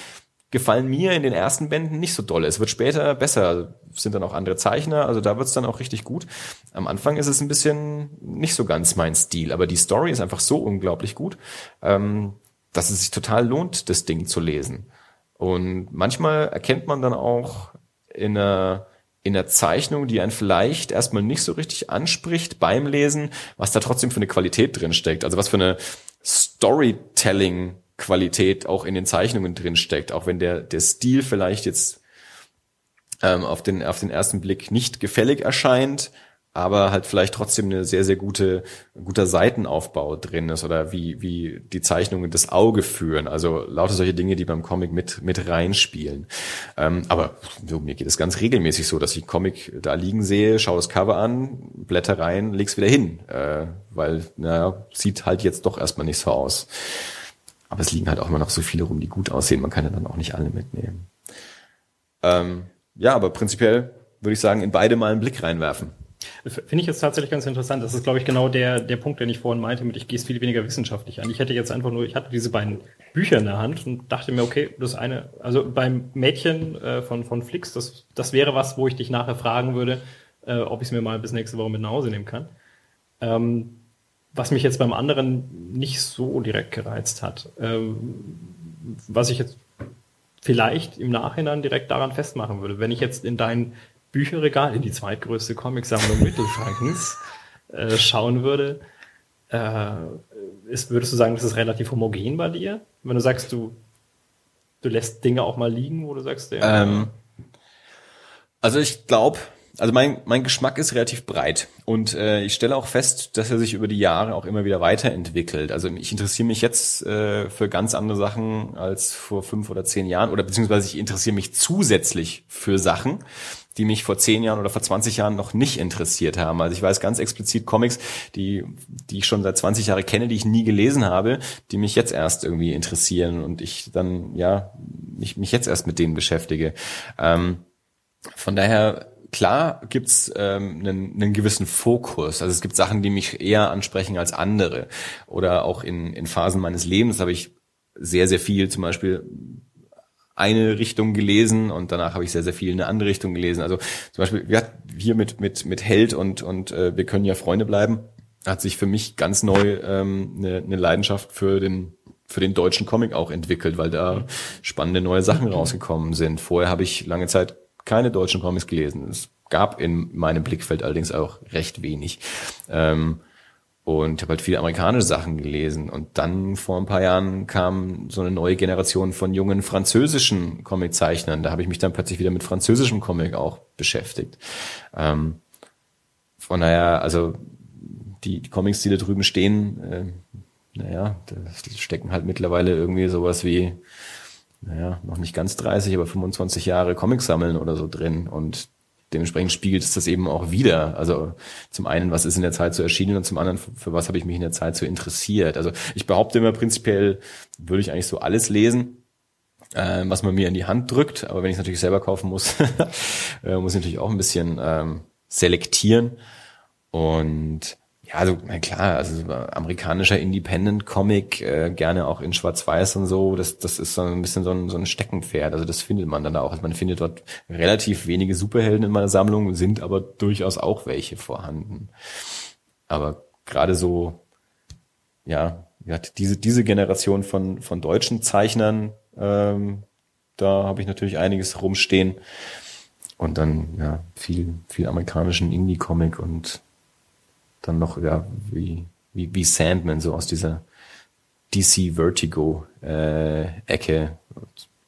gefallen mir in den ersten Bänden nicht so doll. Es wird später besser, sind dann auch andere Zeichner, also da wird's dann auch richtig gut. Am Anfang ist es ein bisschen nicht so ganz mein Stil, aber die Story ist einfach so unglaublich gut, ähm, dass es sich total lohnt, das Ding zu lesen. Und manchmal erkennt man dann auch in einer in der Zeichnung, die einen vielleicht erstmal nicht so richtig anspricht beim Lesen, was da trotzdem für eine Qualität drin steckt. Also was für eine Storytelling Qualität auch in den Zeichnungen drin steckt, auch wenn der, der Stil vielleicht jetzt ähm, auf, den, auf den ersten Blick nicht gefällig erscheint, aber halt vielleicht trotzdem eine sehr, sehr gute, guter Seitenaufbau drin ist oder wie, wie die Zeichnungen das Auge führen. Also lauter solche Dinge, die beim Comic mit, mit reinspielen. Ähm, aber so, mir geht es ganz regelmäßig so, dass ich Comic da liegen sehe, schaue das Cover an, blätter rein, leg's wieder hin, äh, weil, naja, sieht halt jetzt doch erstmal nicht so aus. Aber es liegen halt auch immer noch so viele rum, die gut aussehen. Man kann ja dann auch nicht alle mitnehmen. Ähm, ja, aber prinzipiell würde ich sagen, in beide mal einen Blick reinwerfen. Finde ich jetzt tatsächlich ganz interessant. Das ist, glaube ich, genau der, der Punkt, den ich vorhin meinte, mit ich gehe es viel weniger wissenschaftlich an. Ich hätte jetzt einfach nur, ich hatte diese beiden Bücher in der Hand und dachte mir, okay, das eine, also beim Mädchen äh, von, von Flix, das, das wäre was, wo ich dich nachher fragen würde, äh, ob ich es mir mal bis nächste Woche mit nach Hause nehmen kann. Ähm, was mich jetzt beim anderen nicht so direkt gereizt hat. Ähm, was ich jetzt vielleicht im Nachhinein direkt daran festmachen würde. Wenn ich jetzt in dein Bücherregal, in die zweitgrößte Comicsammlung Mittelfrankens äh, schauen würde, äh, ist, würdest du sagen, das ist relativ homogen bei dir? Wenn du sagst, du, du lässt Dinge auch mal liegen, wo du sagst, ja, ähm, also ich glaube, also mein, mein Geschmack ist relativ breit und äh, ich stelle auch fest, dass er sich über die Jahre auch immer wieder weiterentwickelt. Also ich interessiere mich jetzt äh, für ganz andere Sachen als vor fünf oder zehn Jahren oder beziehungsweise ich interessiere mich zusätzlich für Sachen, die mich vor zehn Jahren oder vor 20 Jahren noch nicht interessiert haben. Also ich weiß ganz explizit Comics, die, die ich schon seit 20 Jahren kenne, die ich nie gelesen habe, die mich jetzt erst irgendwie interessieren und ich dann, ja, mich, mich jetzt erst mit denen beschäftige. Ähm, von daher klar gibt's ähm, einen, einen gewissen Fokus. Also es gibt Sachen, die mich eher ansprechen als andere. Oder auch in, in Phasen meines Lebens habe ich sehr, sehr viel zum Beispiel eine Richtung gelesen und danach habe ich sehr, sehr viel in eine andere Richtung gelesen. Also zum Beispiel, wir hatten hier mit, mit, mit Held und, und äh, wir können ja Freunde bleiben, hat sich für mich ganz neu ähm, eine, eine Leidenschaft für den für den deutschen Comic auch entwickelt, weil da spannende neue Sachen rausgekommen sind. Vorher habe ich lange Zeit keine deutschen Comics gelesen. Es gab in meinem Blickfeld allerdings auch recht wenig. Ähm, und habe halt viele amerikanische Sachen gelesen. Und dann vor ein paar Jahren kam so eine neue Generation von jungen französischen Comiczeichnern. Da habe ich mich dann plötzlich wieder mit französischem Comic auch beschäftigt. Ähm, von daher, also die, die Comics, die da drüben stehen, äh, naja, da stecken halt mittlerweile irgendwie sowas wie naja, noch nicht ganz 30, aber 25 Jahre Comics sammeln oder so drin. Und dementsprechend spiegelt es das eben auch wieder. Also zum einen, was ist in der Zeit so erschienen und zum anderen, für was habe ich mich in der Zeit so interessiert. Also ich behaupte immer prinzipiell, würde ich eigentlich so alles lesen, äh, was man mir in die Hand drückt. Aber wenn ich es natürlich selber kaufen muss, (laughs) äh, muss ich natürlich auch ein bisschen ähm, selektieren. Und ja, also klar, also amerikanischer Independent-Comic, äh, gerne auch in Schwarz-Weiß und so, das, das ist so ein bisschen so ein, so ein Steckenpferd. Also das findet man dann auch. Also man findet dort relativ wenige Superhelden in meiner Sammlung, sind aber durchaus auch welche vorhanden. Aber gerade so, ja, ja diese, diese Generation von, von deutschen Zeichnern, ähm, da habe ich natürlich einiges rumstehen. Und dann, ja, viel, viel amerikanischen Indie-Comic und dann noch, ja, wie, wie, wie Sandman, so aus dieser DC Vertigo äh,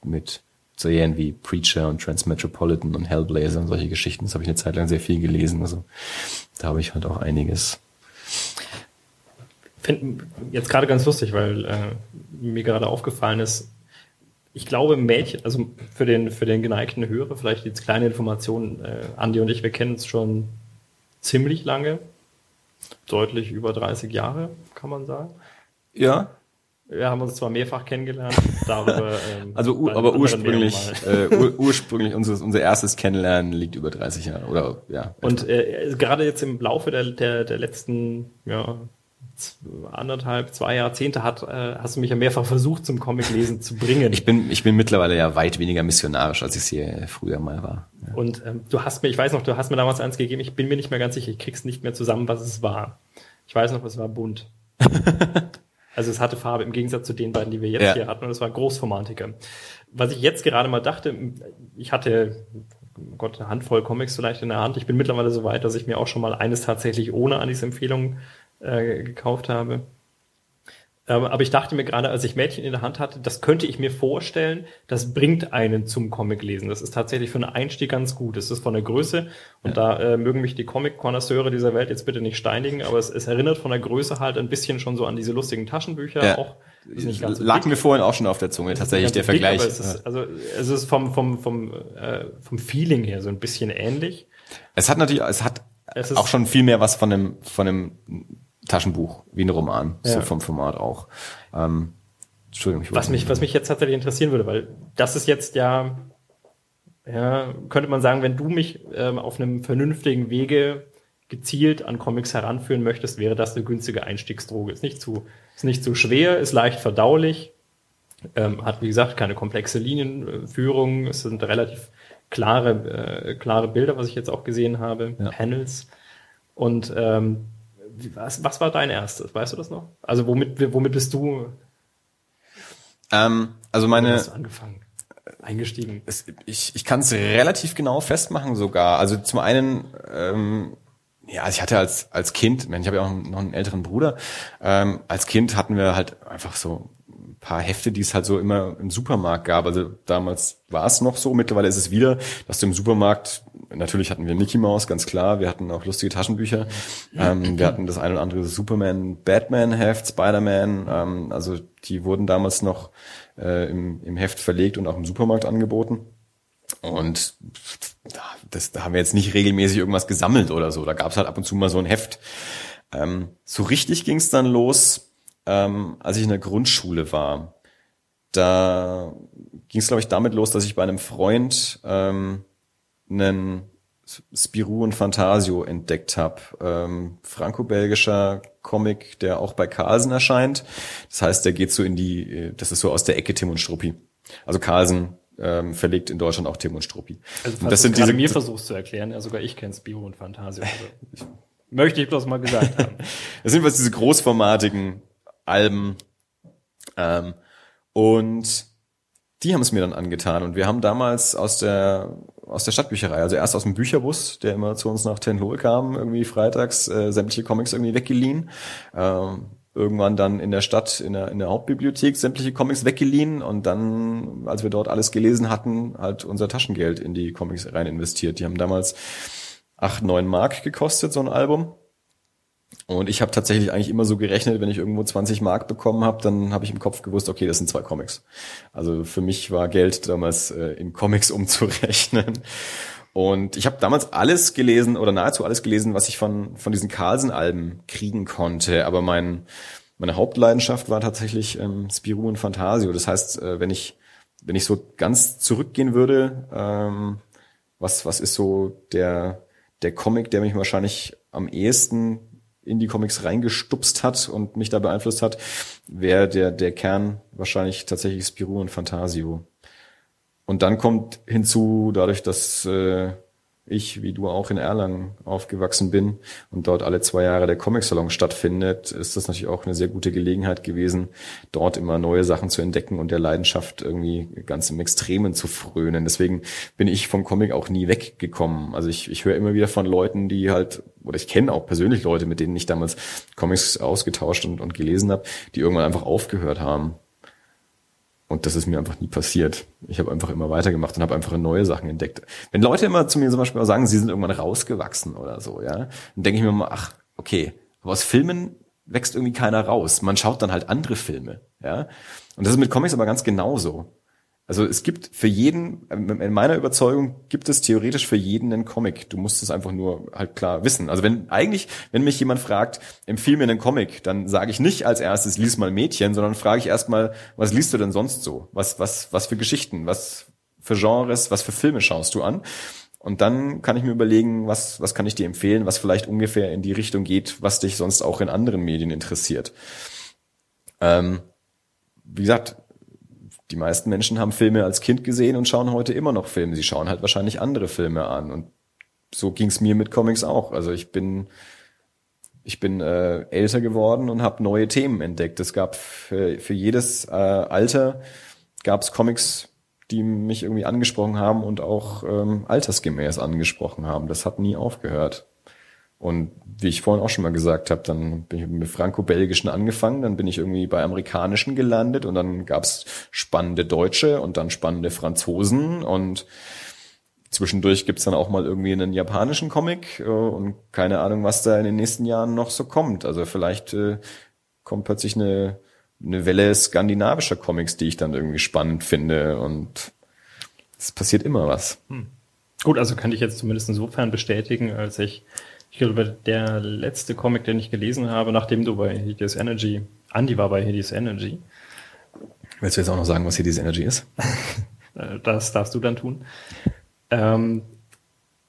mit Serien wie Preacher und Transmetropolitan und Hellblazer und solche Geschichten. Das habe ich eine Zeit lang sehr viel gelesen. Also da habe ich halt auch einiges. Finde jetzt gerade ganz lustig, weil äh, mir gerade aufgefallen ist, ich glaube, Mädchen, also für den, für den geneigten Hörer, vielleicht jetzt kleine Informationen, äh, Andi und ich, wir kennen es schon ziemlich lange deutlich über 30 Jahre, kann man sagen. Ja. Wir haben uns zwar mehrfach kennengelernt, darüber. (laughs) Ähm, also, aber ursprünglich, äh, ur ursprünglich unser, unser erstes Kennenlernen liegt über 30 Jahre oder ja. Und äh, gerade jetzt im Laufe der, der, der letzten ja, anderthalb, zwei Jahrzehnte hat, äh, hast du mich ja mehrfach versucht, zum Comiclesen zu bringen. Ich bin, ich bin mittlerweile ja weit weniger missionarisch, als ich es hier früher mal war. Ja. Und ähm, du hast mir, ich weiß noch, du hast mir damals eins gegeben, ich bin mir nicht mehr ganz sicher, ich krieg's nicht mehr zusammen, was es war. Ich weiß noch, es war bunt. (laughs) Also es hatte Farbe im Gegensatz zu den beiden, die wir jetzt ja. hier hatten. Und es war Großformatiker. Was ich jetzt gerade mal dachte, ich hatte oh Gott, eine Handvoll Comics vielleicht in der Hand. Ich bin mittlerweile so weit, dass ich mir auch schon mal eines tatsächlich ohne Anis Empfehlung äh, gekauft habe. Ähm, aber ich dachte mir gerade, als ich Mädchen in der Hand hatte, das könnte ich mir vorstellen, das bringt einen zum Comic lesen. Das ist tatsächlich für einen Einstieg ganz gut. Es ist von der Größe und ja. da äh, mögen mich die Comic-Konnoisseure dieser Welt jetzt bitte nicht steinigen, aber es, es, erinnert von der Größe halt ein bisschen schon so an diese lustigen Taschenbücher ja. auch. So Lag mir vorhin auch schon auf der Zunge, tatsächlich der dick, Vergleich. Es ist, also es ist vom, vom, vom, äh, vom Feeling her so ein bisschen ähnlich. Es hat natürlich, es hat es auch schon viel mehr was von einem, von einem Taschenbuch, wie ein Roman, ja. so vom Format auch. Ähm, Entschuldigung. Ich was mich, was mich jetzt tatsächlich interessieren würde, weil das ist jetzt ja, ja, könnte man sagen, wenn du mich ähm, auf einem vernünftigen Wege gezielt an Comics heranführen möchtest, wäre das eine günstige Einstiegsdroge. Ist nicht zu, ist nicht zu schwer, ist leicht verdaulich, ähm, hat wie gesagt keine komplexe Linienführung, es sind relativ klare, äh, klare Bilder, was ich jetzt auch gesehen habe, ja. Panels. Und ähm, was, was war dein erstes? Weißt du das noch? Also womit, womit bist du? Ähm, also meine. Hast du angefangen? Eingestiegen. Es, ich ich kann es relativ genau festmachen sogar. Also zum einen, ähm, ja, also ich hatte als als Kind, ich habe ja auch noch einen älteren Bruder. Ähm, als Kind hatten wir halt einfach so paar Hefte, die es halt so immer im Supermarkt gab. Also damals war es noch so, mittlerweile ist es wieder, dass du im Supermarkt, natürlich hatten wir Mickey Mouse, ganz klar, wir hatten auch lustige Taschenbücher, ähm, wir hatten das eine oder andere Superman, Batman-Heft, Spider-Man, ähm, also die wurden damals noch äh, im, im Heft verlegt und auch im Supermarkt angeboten. Und das, da haben wir jetzt nicht regelmäßig irgendwas gesammelt oder so. Da gab es halt ab und zu mal so ein Heft. Ähm, so richtig ging es dann los ähm, als ich in der Grundschule war. Da ging es, glaube ich, damit los, dass ich bei einem Freund ähm, einen Spirou und Fantasio entdeckt habe. Ähm, Franco-belgischer Comic, der auch bei Carlsen erscheint. Das heißt, der geht so in die, das ist so aus der Ecke Tim und Struppi. Also Carlsen ähm, verlegt in Deutschland auch Tim und Struppi. Also falls das sind diese mir versuchst zu erklären, ja sogar ich kenne Spirou und Fantasio. (laughs) Also möchte ich bloß mal gesagt haben. das sind was diese großformatigen Alben. Ähm, und die haben es mir dann angetan. Und wir haben damals aus der, aus der Stadtbücherei, also erst aus dem Bücherbus, der immer zu uns nach Tenhol kam, irgendwie freitags, äh, sämtliche Comics irgendwie weggeliehen. Ähm, irgendwann dann in der Stadt, in der, in der Hauptbibliothek sämtliche Comics weggeliehen und dann, als wir dort alles gelesen hatten, halt unser Taschengeld in die Comics rein investiert. Die haben damals acht, neun Mark gekostet, so ein Album. Und ich habe tatsächlich eigentlich immer so gerechnet, wenn ich irgendwo 20 Mark bekommen habe, dann habe ich im Kopf gewusst, okay, das sind zwei Comics. Also für mich war Geld damals äh, in Comics (laughs) umzurechnen. Und ich habe damals alles gelesen oder nahezu alles gelesen, was ich von von diesen Carlsen-Alben kriegen konnte. Aber mein meine Hauptleidenschaft war tatsächlich ähm, Spirou und Fantasio. Das heißt, äh, wenn ich wenn ich so ganz zurückgehen würde, ähm, was was ist so der der Comic, der mich wahrscheinlich am ehesten Indie-Comics reingestupst hat und mich da beeinflusst hat, wäre der, der Kern wahrscheinlich tatsächlich Spirou und Fantasio. Und dann kommt hinzu, dadurch, dass äh, ich, wie du auch in Erlangen aufgewachsen bin und dort alle zwei Jahre der Comic-Salon stattfindet, ist das natürlich auch eine sehr gute Gelegenheit gewesen, dort immer neue Sachen zu entdecken und der Leidenschaft irgendwie ganz im Extremen zu frönen. Deswegen bin ich vom Comic auch nie weggekommen. Also ich, ich höre immer wieder von Leuten, die halt, oder ich kenne auch persönlich Leute, mit denen ich damals Comics ausgetauscht und, und gelesen habe, die irgendwann einfach aufgehört haben. Und das ist mir einfach nie passiert. Ich habe einfach immer weitergemacht und habe einfach neue Sachen entdeckt. Wenn Leute immer zu mir zum Beispiel sagen, sie sind irgendwann rausgewachsen oder so, ja, dann denke ich mir mal, ach, okay, aber aus Filmen wächst irgendwie keiner raus. Man schaut dann halt andere Filme, ja. Und das ist mit Comics aber ganz genauso. Also es gibt für jeden, in meiner Überzeugung gibt es theoretisch für jeden einen Comic. Du musst es einfach nur halt klar wissen. Also wenn eigentlich, wenn mich jemand fragt, empfiehl mir einen Comic, dann sage ich nicht als erstes, lies mal Mädchen, sondern frage ich erstmal, was liest du denn sonst so? Was, was, was für Geschichten, was für Genres, was für Filme schaust du an? Und dann kann ich mir überlegen, was, was kann ich dir empfehlen, was vielleicht ungefähr in die Richtung geht, was dich sonst auch in anderen Medien interessiert. Ähm, wie gesagt, die meisten Menschen haben Filme als Kind gesehen und schauen heute immer noch Filme. Sie schauen halt wahrscheinlich andere Filme an. Und so ging es mir mit Comics auch. Also ich bin ich bin äh, älter geworden und habe neue Themen entdeckt. Es gab für, für jedes äh, Alter gab es Comics, die mich irgendwie angesprochen haben und auch ähm, altersgemäß angesprochen haben. Das hat nie aufgehört. Und wie ich vorhin auch schon mal gesagt habe, dann bin ich mit franco-belgischen angefangen, dann bin ich irgendwie bei amerikanischen gelandet und dann gab's spannende Deutsche und dann spannende Franzosen und zwischendurch gibt's dann auch mal irgendwie einen japanischen Comic äh, und keine Ahnung, was da in den nächsten Jahren noch so kommt. Also vielleicht äh, kommt plötzlich eine, eine Welle skandinavischer Comics, die ich dann irgendwie spannend finde und es passiert immer was. Hm. Gut, also kann ich jetzt zumindest insofern bestätigen, als ich ich glaube, der letzte Comic, den ich gelesen habe, nachdem du bei Hideous Energy, Andy war bei Hideous Energy. Willst du jetzt auch noch sagen, was Hideous Energy ist? (laughs) das darfst du dann tun. Ähm,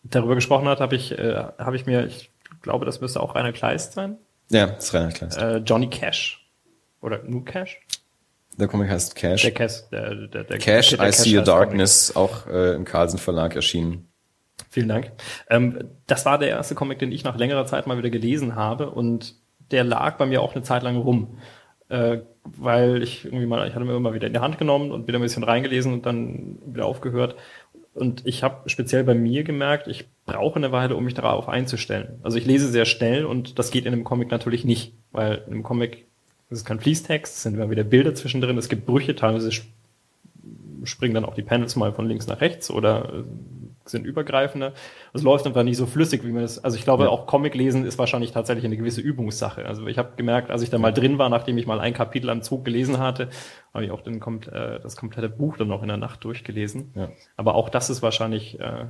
darüber gesprochen hat, habe ich, äh, habe ich mir, ich glaube, das müsste auch Rainer Kleist sein. Ja, das ist Rainer Kleist. Äh, Johnny Cash. Oder nur Cash? Der Comic heißt Cash. Der Cash, der, der, der Cash, der, der I Cash See a Darkness, Comic. auch äh, im Carlsen Verlag erschienen. Vielen Dank. Ähm, das war der erste Comic, den ich nach längerer Zeit mal wieder gelesen habe und der lag bei mir auch eine Zeit lang rum. Äh, weil ich irgendwie mal, ich hatte mir immer wieder in die Hand genommen und wieder ein bisschen reingelesen und dann wieder aufgehört. Und ich habe speziell bei mir gemerkt, ich brauche eine Weile, um mich darauf einzustellen. Also ich lese sehr schnell und das geht in einem Comic natürlich nicht, weil in einem Comic es ist kein Fließtext, es sind immer wieder Bilder zwischendrin, es gibt Brüche, teilweise springen dann auch die Panels mal von links nach rechts oder äh, sind übergreifender. Es läuft einfach nicht so flüssig, wie man das. Also ich glaube, ja. auch Comic lesen ist wahrscheinlich tatsächlich eine gewisse Übungssache. Also ich habe gemerkt, als ich da mal drin war, nachdem ich mal ein Kapitel am Zug gelesen hatte, habe ich auch den, äh, das komplette Buch dann noch in der Nacht durchgelesen. Ja. Aber auch das ist wahrscheinlich äh,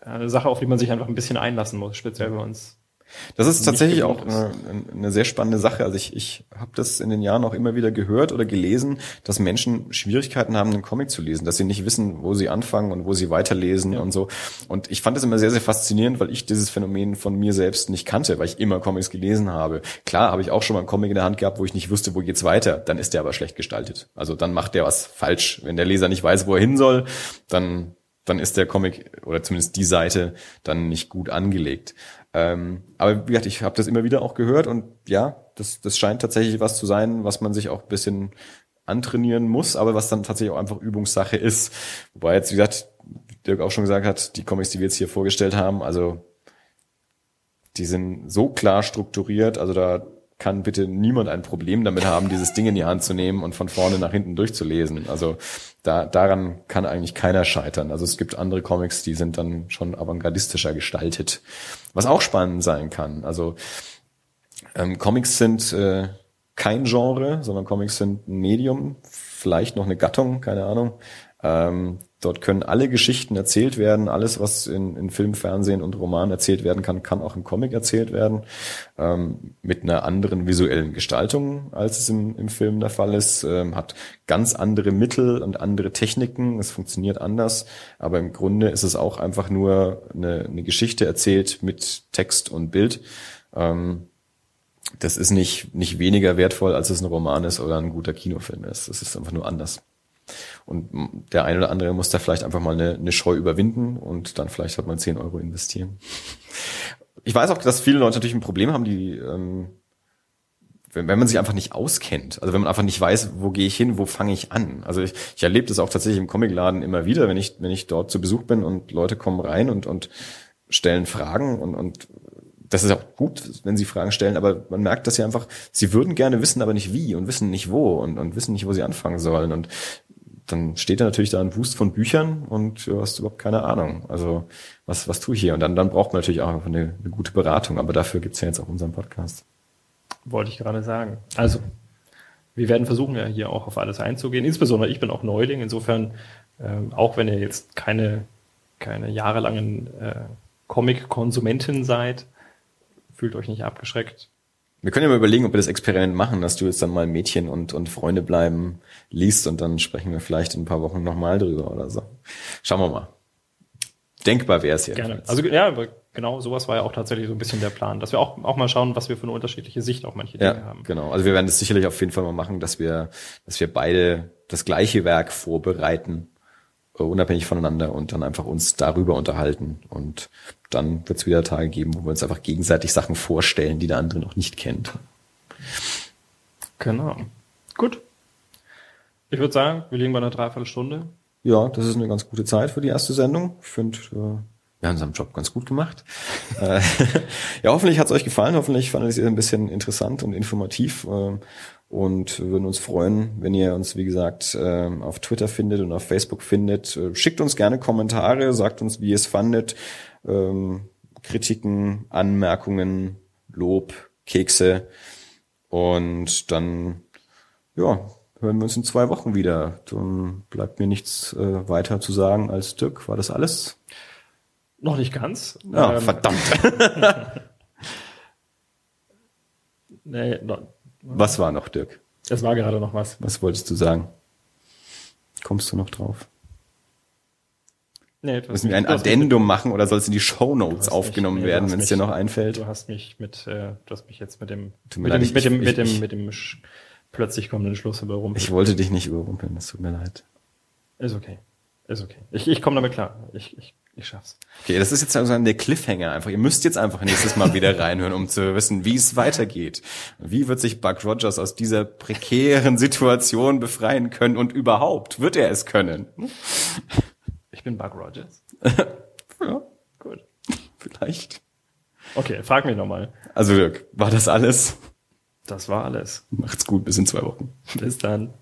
eine Sache, auf die man sich einfach ein bisschen einlassen muss, speziell bei uns das ist tatsächlich auch eine, eine, sehr spannende Sache. Also ich, ich habe das in den Jahren auch immer wieder gehört oder gelesen, dass Menschen Schwierigkeiten haben, einen Comic zu lesen, dass sie nicht wissen, wo sie anfangen und wo sie weiterlesen ja. und so. Und ich fand das immer sehr, sehr faszinierend, weil ich dieses Phänomen von mir selbst nicht kannte, weil ich immer Comics gelesen habe. Klar habe ich auch schon mal einen Comic in der Hand gehabt, wo ich nicht wusste, wo geht's weiter. Dann ist der aber schlecht gestaltet. Also dann macht der was falsch. Wenn der Leser nicht weiß, wo er hin soll, dann dann ist der Comic oder zumindest die Seite dann nicht gut angelegt. Ähm, aber wie gesagt, ich habe das immer wieder auch gehört und ja, das, das scheint tatsächlich was zu sein, was man sich auch ein bisschen antrainieren muss, aber was dann tatsächlich auch einfach Übungssache ist. Wobei jetzt, wie gesagt, Dirk auch schon gesagt hat, die Comics, die wir jetzt hier vorgestellt haben, also die sind so klar strukturiert, also da kann bitte niemand ein Problem damit haben, dieses Ding in die Hand zu nehmen und von vorne nach hinten durchzulesen. Also da, daran kann eigentlich keiner scheitern. Also es gibt andere Comics, die sind dann schon avantgardistischer gestaltet, was auch spannend sein kann. Also ähm, Comics sind äh, kein Genre, sondern Comics sind ein Medium, vielleicht noch eine Gattung, keine Ahnung. Ähm, dort können alle Geschichten erzählt werden. Alles, was in, in Film, Fernsehen und Roman erzählt werden kann, kann auch im Comic erzählt werden. Ähm, mit einer anderen visuellen Gestaltung, als es im, im Film der Fall ist. Ähm, hat ganz andere Mittel und andere Techniken. Es funktioniert anders. Aber im Grunde ist es auch einfach nur eine, eine Geschichte erzählt mit Text und Bild. Ähm, das ist nicht, nicht weniger wertvoll, als es ein Roman ist oder ein guter Kinofilm ist. Das ist einfach nur anders. Und der eine oder andere muss da vielleicht einfach mal eine, eine Scheu überwinden und dann vielleicht halt mal 10 Euro investieren. Ich weiß auch, dass viele Leute natürlich ein Problem haben, die, ähm, wenn, wenn man sich einfach nicht auskennt, also wenn man einfach nicht weiß, wo gehe ich hin, wo fange ich an. Also ich, ich erlebe das auch tatsächlich im Comicladen immer wieder, wenn ich, wenn ich dort zu Besuch bin und Leute kommen rein und, und stellen Fragen und, und das ist auch gut, wenn sie Fragen stellen, aber man merkt, dass sie einfach, sie würden gerne wissen, aber nicht wie und wissen nicht wo und, und wissen nicht, wo sie anfangen sollen. Und dann steht da natürlich da ein Wust von Büchern und du hast überhaupt keine Ahnung. Also was, was tue ich hier? Und dann, dann braucht man natürlich auch eine, eine gute Beratung, aber dafür gibt's ja jetzt auch unseren Podcast. Wollte ich gerade sagen. Also, wir werden versuchen ja hier auch auf alles einzugehen. Insbesondere ich bin auch Neuling. Insofern, ähm, auch wenn ihr jetzt keine, keine jahrelangen äh, Comic-Konsumenten seid, fühlt euch nicht abgeschreckt. Wir können ja mal überlegen, ob wir das Experiment machen, dass du jetzt dann mal Mädchen und, und Freunde bleiben liest und dann sprechen wir vielleicht in ein paar Wochen nochmal drüber oder so. Schauen wir mal. Denkbar wäre es ja. Gerne. Also ja, genau, sowas war ja auch tatsächlich so ein bisschen der Plan, dass wir auch, auch mal schauen, was wir für eine unterschiedliche Sicht auf manche Dinge ja, haben. Genau. Also wir werden das sicherlich auf jeden Fall mal machen, dass wir, dass wir beide das gleiche Werk vorbereiten, unabhängig voneinander und dann einfach uns darüber unterhalten. Und dann wird es wieder Tage geben, wo wir uns einfach gegenseitig Sachen vorstellen, die der andere noch nicht kennt. Genau. Gut. Ich würde sagen, wir liegen bei einer Dreiviertelstunde. Ja, das ist eine ganz gute Zeit für die erste Sendung. Ich finde, äh, wir haben unseren Job ganz gut gemacht. Äh, (laughs) ja, hoffentlich hat es euch gefallen. Hoffentlich fandet ihr es ein bisschen interessant und informativ. Äh, und wir würden uns freuen, wenn ihr uns, wie gesagt, auf Twitter findet und auf Facebook findet. Schickt uns gerne Kommentare, sagt uns, wie ihr es fandet. Ähm, Kritiken, Anmerkungen, Lob, Kekse. Und dann, ja, hören wir uns in zwei Wochen wieder. Dann bleibt mir nichts äh, weiter zu sagen als Dirk. War das alles? Noch nicht ganz. Ja, ähm, verdammt. (laughs) nee, no, was war noch, Dirk? Es war gerade noch was. Was wolltest du sagen? Kommst du noch drauf? Nee, Müssen wir ein Addendum mit, machen oder soll es in die Show Notes aufgenommen mich, nee, werden, wenn es dir noch einfällt? Du hast mich mit, äh, du hast mich jetzt mit dem, mit, leid, dem, ich, mit, dem, ich, mit dem, mit dem, mit dem plötzlich kommenden Schluss überrumpeln. Ich wollte dich nicht überrumpeln, das tut mir leid. Ist okay. Ist okay. Ich, ich komme damit klar. Ich, ich, ich schaff's. Okay, das ist jetzt also der Cliffhanger einfach. Ihr müsst jetzt einfach nächstes Mal wieder (laughs) reinhören, um zu wissen, wie es weitergeht. Wie wird sich Buck Rogers aus dieser prekären (laughs) Situation befreien können und überhaupt wird er es können? Ich bin Buck Rogers. (laughs) ja, gut. Vielleicht. Okay, frag mich nochmal. Also Dirk, war das alles? Das war alles. Macht's gut, bis in zwei Wochen. Bis dann.